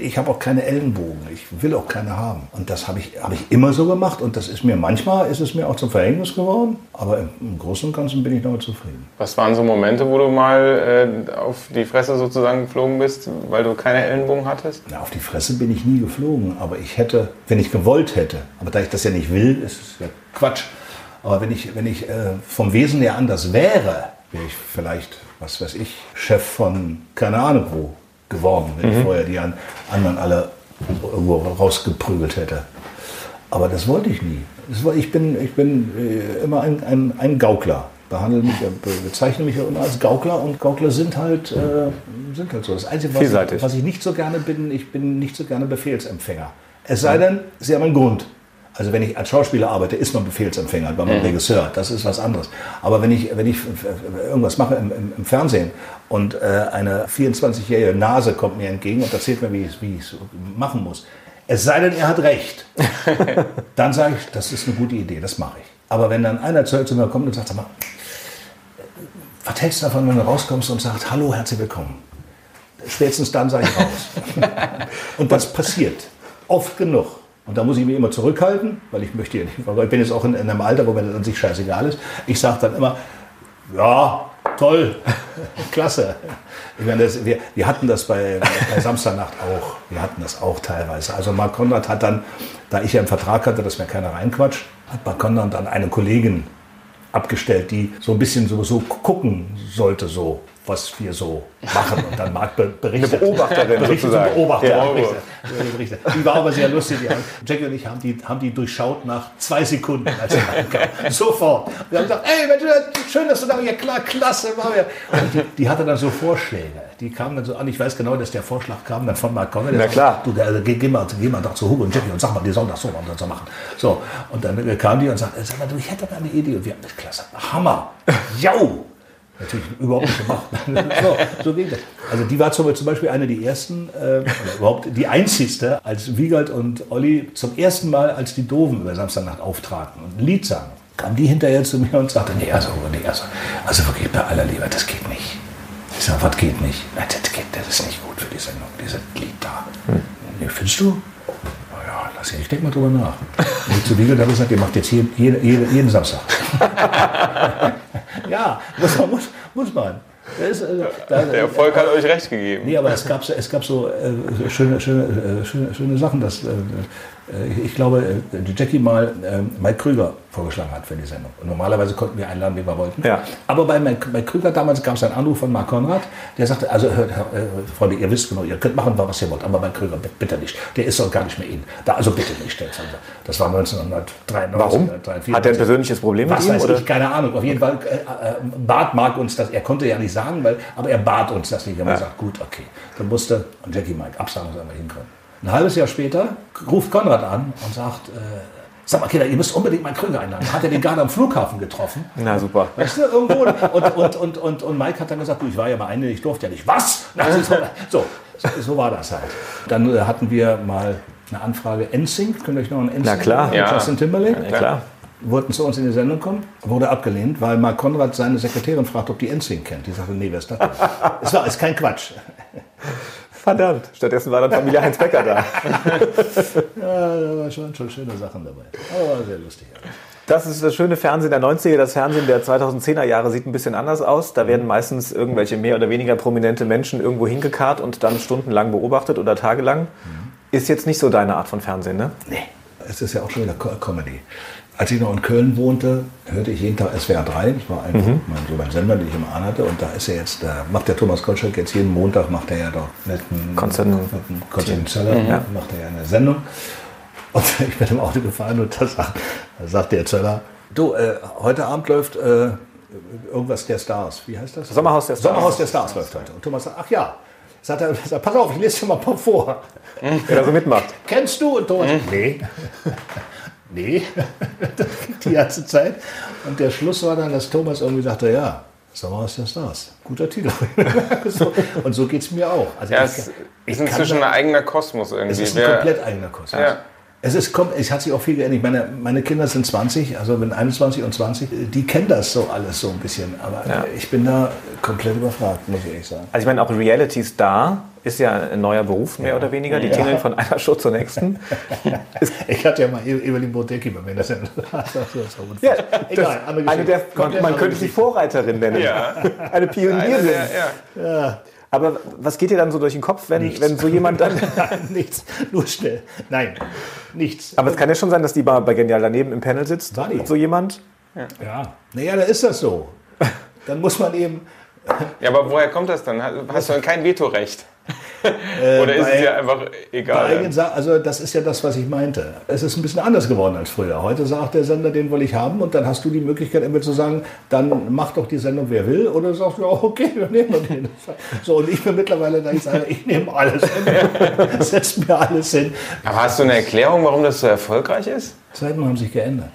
Ich habe auch keine Ellenbogen. Ich will auch keine haben. Und das habe ich, hab ich immer so gemacht. Und das ist mir manchmal ist es mir auch zum Verhängnis geworden. Aber im, Großen und Ganzen bin ich damit zufrieden. Was waren so Momente, wo du mal äh, auf die Fresse sozusagen geflogen bist, weil du keine Ellenbogen hattest? Na, auf die Fresse bin ich nie geflogen. Aber ich hätte, wenn ich gewollt hätte, aber da ich das ja nicht will, ist es ja Quatsch aber wenn ich, wenn ich äh, vom Wesen her anders wäre, wäre ich vielleicht, was weiß ich, Chef von keine Ahnung wo geworden, wenn mhm. ich vorher die anderen alle irgendwo rausgeprügelt hätte. Aber das wollte ich nie. War, ich bin, ich bin äh, immer ein, ein, ein Gaukler. Behandle mich, bezeichne mich immer als Gaukler und Gaukler sind halt, äh, sind halt so. Das Einzige, was ich, was ich, nicht so gerne bin, ich bin nicht so gerne Befehlsempfänger. Es sei denn, Sie haben einen Grund. Also wenn ich als Schauspieler arbeite, ist man Befehlsempfänger, weil man mhm. Regisseur, das ist was anderes. Aber wenn ich, wenn ich irgendwas mache im, im, im Fernsehen und äh, eine 24-jährige Nase kommt mir entgegen und erzählt mir, wie ich es machen muss, es sei denn, er hat recht, [laughs] dann sage ich, das ist eine gute Idee, das mache ich. Aber wenn dann einer zu mir kommt und sagt, sag mal, was hältst du davon, wenn du rauskommst und sagst, hallo, herzlich willkommen? Spätestens dann sage ich raus. [laughs] und das passiert oft genug. Und da muss ich mich immer zurückhalten, weil ich möchte ja nicht, weil ich bin jetzt auch in, in einem Alter, wo mir das an sich scheißegal ist. Ich sage dann immer, ja, toll, [laughs] klasse. Ich meine, das, wir, wir hatten das bei, bei Samstagnacht auch. Wir hatten das auch teilweise. Also Mark Konrad hat dann, da ich ja einen Vertrag hatte, dass mir keiner reinquatscht, hat Mark Konrad dann eine Kollegin abgestellt, die so ein bisschen so, so gucken sollte, so was wir so machen. Und dann Marc berichtet. Eine Beobachterin berichtet sozusagen. Beobachter, ja, berichtet, Die war aber sehr lustig. Die haben, Jackie und ich haben die, haben die durchschaut nach zwei Sekunden, als sie reinkam. Sofort. Wir haben gesagt, ey, Mensch, schön, dass du da, ja klar, klasse, machen wir. Und die, die, hatte dann so Vorschläge. Die kamen dann so an, ich weiß genau, dass der Vorschlag kam dann von Marc Conner. Na klar. Du, der, geh, geh, mal, geh mal doch zu Hugo und Jackie und sag mal, die sollen das so machen. So, machen. so und dann kam die und sagte, sag mal, du, ich hätte da eine Idee. Und wir haben das klasse. Hammer. Jau. Natürlich überhaupt nicht gemacht. [laughs] so, so ging das. Also die war zum Beispiel eine der ersten, äh, oder überhaupt die einzigste, als Wiegald und Olli zum ersten Mal, als die Doofen über Samstagnacht auftraten und ein Lied sangen, kam die hinterher zu mir und sagte, nee, also, nee, also, also wirklich bei aller Liebe, das geht nicht. Ich sage, was geht nicht? Nein, das, geht, das ist nicht gut für die Sendung, dieses Lied da. Hm. Nee, findest du? Ja, lass ich, denke mal drüber nach. Und zu Wiegald habe ich gesagt, ihr macht jetzt jeden, jeden, jeden Samstag. [laughs] ja, muss man. Muss, muss man. Das ist, äh, da, Der Erfolg hat euch recht gegeben. Nee, aber es gab, so- es gab so äh, schöne, schöne, äh, schöne, schöne Sachen, dass äh, ich glaube, äh, Jackie mal äh, Mike Krüger vorgeschlagen hat für die Sendung. Und normalerweise konnten wir einladen, wie wir wollten. Ja. Aber bei Mike, Mike Krüger damals gab es einen Anruf von Mark Konrad, der sagte, also hört, hört, äh, Freunde, ihr wisst genau, ihr könnt machen, was ihr wollt, aber Mike Krüger bi- bitte nicht. Der ist doch gar nicht mehr in. Da, also bitte nicht. Das das war 1993. Warum? 1994. Hat er ein persönliches Problem mit Was ihm? weiß Oder? ich, keine Ahnung. Auf jeden Fall äh, äh, bat Mark uns das. Er konnte ja nicht sagen, weil, aber er bat uns das nicht. Wir haben gesagt, gut, okay. Dann musste Jackie Mike absagen, sollen wir hinkommen. Ein halbes Jahr später ruft Konrad an und sagt, äh, sag mal Kinder, ihr müsst unbedingt meinen Krüger einladen. Hat er den gerade am Flughafen getroffen? Na super. Weißt du, irgendwo. Und, und, und, und, und Mike hat dann gesagt, du, ich war ja mal eine, ich durfte ja nicht. Was? So, so, war das halt. Dann äh, hatten wir mal eine Anfrage, NSYNC, könnt ihr euch noch an NSYNC Na klar. Ja. Justin Timberlake Ja, klar. wollten zu uns in die Sendung kommen, wurde abgelehnt, weil Mark Konrad seine Sekretärin fragt, ob die NSYNC kennt. Die sagte, nee, wer ist das? Es war ist kein Quatsch. Verdammt. Stattdessen war dann Familie Heinz Becker da. [laughs] Ja, da waren schon, schon schöne Sachen dabei. Aber sehr lustig. Das ist das schöne Fernsehen der 90er. Das Fernsehen der 2010er Jahre sieht ein bisschen anders aus. Da werden meistens irgendwelche mehr oder weniger prominente Menschen irgendwo hingekarrt und dann stundenlang beobachtet oder tagelang. Ist jetzt nicht so deine Art von Fernsehen, ne? Nee, es ist ja auch schon wieder Co- Comedy. Als ich noch in Köln wohnte, hörte ich jeden Tag SWR 3. Das war einfach mein, so mein Sender, den ich immer anhatte. Und da ist er jetzt, da macht der Thomas Gottschalk jetzt jeden Montag, macht er ja doch mit einem Konstantin- Zeller, macht er ja eine Sendung. Und [laughs] ich bin im Auto gefahren und da sagt, sagt der Zeller, du, äh, heute Abend läuft äh, irgendwas der Stars. Wie heißt das? Sommerhaus der Stars. Sommerhaus der Stars läuft heute. Und Thomas sagt, ach ja. Sagt er, sagt, pass auf, ich lese dir mal ein paar vor. Wer da so mitmacht. Kennst du? Und Thomas, nee. Nee. [laughs] die ganze Zeit. Und der Schluss war dann, dass Thomas irgendwie sagte, ja, Sommerhaus der Stars. Guter Titel. [laughs] so, und so geht es mir auch. Also Ja, ich- es ich ist inzwischen ein eigener Kosmos irgendwie. es ist ein komplett eigener Kurs. Ja. Es, ist, es hat sich auch viel geändert. Ich meine, meine Kinder sind 20, also bin 21 und 20. Die kennen das so alles so ein bisschen. Aber Ja. ich bin da komplett überfragt, muss ich ehrlich sagen. Also ich meine, auch Reality Star ist ja ein neuer Beruf, mehr oder weniger. Die tingeln von einer Show zur nächsten. [laughs] Ich hatte ja mal Evelyn Bodecki bei mir. Das ist ja, ja. Ja, Egal, andere eine der, man, man könnte sie. Vorreiterin nennen. Ja. Eine Pionierin. der, ja. Aber was geht dir dann so durch den Kopf, wenn, wenn so jemand dann... [laughs] nichts, nur schnell. Nein, nichts. Aber es kann ja schon sein, dass die bei, bei Genial daneben im Panel sitzt. War die? So jemand. ja, naja, da ist das so. [laughs] Dann muss man eben. ja, aber woher kommt das dann? Hast du dann kein Vetorecht? Äh, Oder ist bei- es dir einfach Bei egal? Sa- also das ist ja das, was ich meinte. Es ist ein bisschen anders geworden als früher. Heute sagt der Sender, den will ich haben und dann hast du die Möglichkeit immer zu sagen, dann macht doch die Sendung, wer will. Oder sagst du, ja, okay, dann nehmen wir den. [laughs] So, und ich bin mittlerweile, da ich sage, ich nehme alles hin, [laughs] setze mir alles hin. Aber hast du eine Erklärung, warum das so erfolgreich ist? Zeiten haben sich geändert.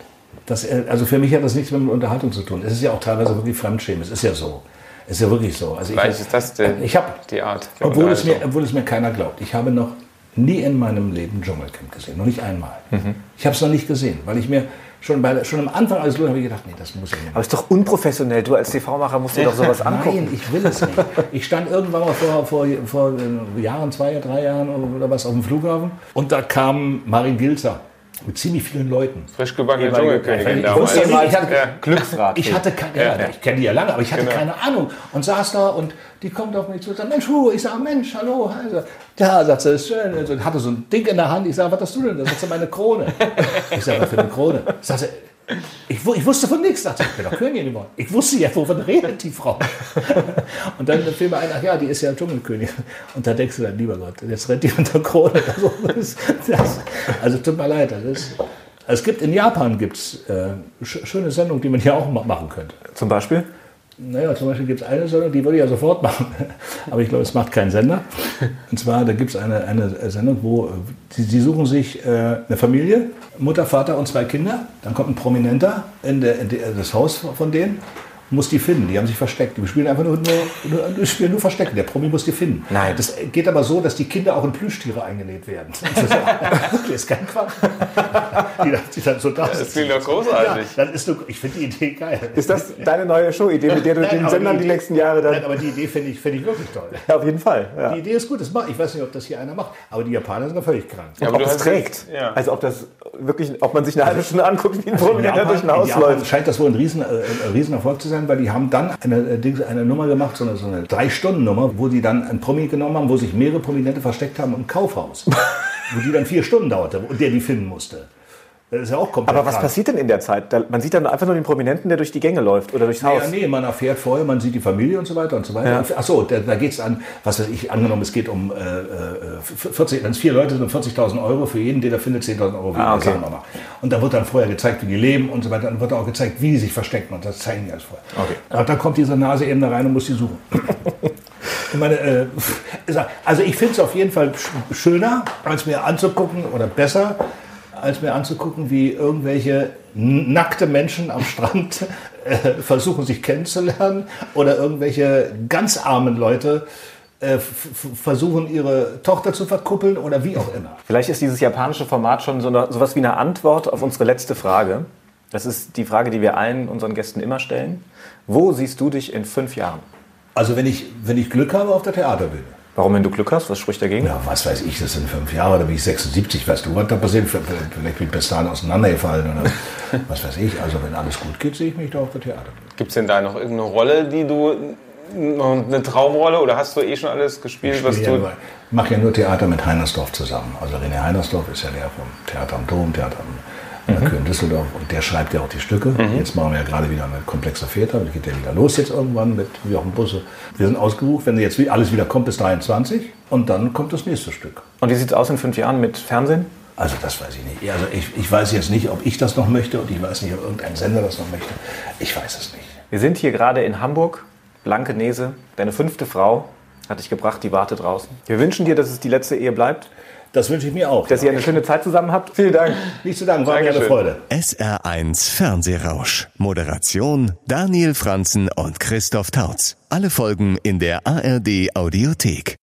Das, äh, also für mich hat das nichts mehr mit Unterhaltung zu tun. Es ist ja auch teilweise wirklich Fremdschämen. Es ist ja so. Es ist ja wirklich so. Also ich, Vielleicht ist das der, ich habe die Art. Obwohl es, mir, obwohl es mir keiner glaubt. Ich habe noch nie in meinem Leben Dschungelcamp gesehen. Noch nicht einmal. Mhm. Ich habe es noch nicht gesehen, weil ich mir schon, bei, schon am Anfang alles los habe ich gedacht, nee, das muss ich nicht. Aber ist doch unprofessionell. Du als TV-Macher musst dir doch sowas angucken. Nein, ich will es nicht. Ich stand irgendwann mal vor, vor, vor äh, Jahren, zwei, drei Jahren oder was auf dem Flughafen und da kam Marin Gilzer mit ziemlich vielen Leuten. Frisch gebackene Dschungelkönigin Ich damals. wusste nicht, ich hatte, Ja. Glücksrad. ich hatte keine, ja, ich kenne die ja lange, aber ich hatte Genau. keine Ahnung. Und saß da und die kommt auf mich zu und sagt, Mensch, Hugo, ich sage, Mensch, hallo. Also, ja, sagt sie, ist schön. Also, hatte so ein Ding in der Hand. Ich sage, was hast du denn? Das ist meine Krone. [laughs] Ich sage, was für eine Krone? Sagt sie, ich, ich wusste von nichts. Sie, ich bin doch Königin geworden. Ich wusste ja, wovon redet die Frau. [laughs] Und dann fiel mir ein, ach ja, die ist ja Dschungelkönigin. Und da denkst du dann, lieber Gott, jetzt rennt die unter Krone. [laughs] Also, das, das, also tut mir leid, das ist... Es gibt in Japan gibt's äh, sch schöne Sendungen, die man hier auch ma- machen könnte. Zum Beispiel? Naja, zum Beispiel gibt es eine Sendung, die würde ich ja sofort machen. [laughs] Aber ich glaube, es macht keinen Sender. Und zwar, da gibt es eine, eine Sendung, wo äh, sie, sie suchen sich äh, eine Familie, Mutter, Vater und zwei Kinder. Dann kommt ein Prominenter in, der, in die- das Haus von denen, muss die finden. Die haben sich versteckt. Die spielen einfach nur, nur, nur, die spielen nur Verstecken. Der Promi muss die finden. Nein. Das geht aber so, dass die Kinder auch in Plüschtiere eingenäht werden. [laughs] Das ist, kein Quatsch. Die, dann- die dann so da Das klingt doch großartig. Ja, dann ist so, ich finde die Idee geil. Ist das deine neue Showidee, mit der du Nein, den Sendern die nächsten Jahre dann... Nein, aber die Idee finde ich, finde ich wirklich toll. Ja, auf jeden Fall. Ja. Die Idee ist gut, das mach, ich weiß nicht, ob das hier einer macht, aber die Japaner sind da völlig krank. Ja, ob aber du es trägt. ja. Also ob das wirklich, ob man sich eine halbe Stunde anguckt, wie ein In Prominenter Japan, durch ein in Haus Japan läuft. scheint das wohl ein, Riesen, äh, ein Riesenerfolg zu sein. weil die haben dann eine, äh, eine Nummer gemacht, so eine, so eine Drei-Stunden-Nummer, wo die dann einen Promi genommen haben, wo sich mehrere Prominente versteckt haben im Kaufhaus. [laughs] wo die dann vier Stunden dauerte und der die finden musste. Das ist ja auch komplett Aber was krank. passiert denn in der Zeit? Da, man sieht dann einfach nur den Prominenten, der durch die Gänge läuft oder durchs Haus. Ja, nee, man erfährt vorher, man sieht die Familie und so weiter und so weiter. Ja. Ach so, da, da geht es an, was weiß ich, angenommen, es geht um äh, äh, 40, wenn es vier Leute sind, 40.000 Euro für jeden, den er findet, 10.000 Euro, Ah, okay. Und da wird dann vorher gezeigt, wie die leben und so weiter. Dann wird auch gezeigt, wie die sich verstecken und das zeigen die alles vorher. Okay. Aber dann kommt diese Nase eben da rein und muss die suchen. [laughs] Ich meine, äh, also ich finde es auf jeden Fall sch- schöner, als mir anzugucken oder besser, als mir anzugucken, wie irgendwelche nackte Menschen am Strand äh, versuchen, sich kennenzulernen oder irgendwelche ganz armen Leute äh, versuchen, ihre Tochter zu verkuppeln oder wie auch immer. Vielleicht ist dieses japanische Format schon so eine, sowas wie eine Antwort auf unsere letzte Frage. Das ist die Frage, die wir allen unseren Gästen immer stellen. Wo siehst du dich in fünf Jahren? Also wenn ich, wenn ich Glück habe auf der Theaterbühne. Warum, wenn du Glück hast? Was spricht dagegen? Ja, was weiß ich, das sind fünf Jahre, da bin ich 76, weißt du, was da passiert? Vielleicht bin ich bis dahin auseinandergefallen oder [laughs] was weiß ich. Also wenn alles gut geht, sehe ich mich da auf der Theaterbühne. Gibt es denn da noch irgendeine Rolle, die du, noch eine Traumrolle oder hast du eh schon alles gespielt, Ich was ja du... nur- mache ja nur Theater mit Heinersdorf zusammen. Also René Heinersdorf ist ja der vom Theater am Dom, Theater am Mhm. mhm. Köln Düsseldorf und der schreibt ja auch die Stücke. Jetzt machen wir ja gerade wieder eine komplexe Väter, das geht ja wieder los jetzt irgendwann mit Jochen Busse. Wir sind ausgebucht, wenn jetzt alles wieder kommt bis 23 und dann kommt das nächste Stück. Und wie sieht es aus in fünf Jahren mit Fernsehen? Also das weiß ich nicht. Also ich, ich weiß jetzt nicht, ob ich das noch möchte und ich weiß nicht, ob irgendein Sender das noch möchte. Ich weiß es nicht. Wir sind hier gerade in Hamburg. Blankenese, deine fünfte Frau, hat dich gebracht, die wartet draußen. Wir wünschen dir, dass es die letzte Ehe bleibt, Das wünsche ich mir auch. dass ihr eine schöne Zeit zusammen habt. Vielen Dank. Nicht zu danken, war mir eine. Freude. SR1 Fernsehrausch. Moderation Daniel Franzen und Christoph Tautz. Alle Folgen in der ARD Audiothek.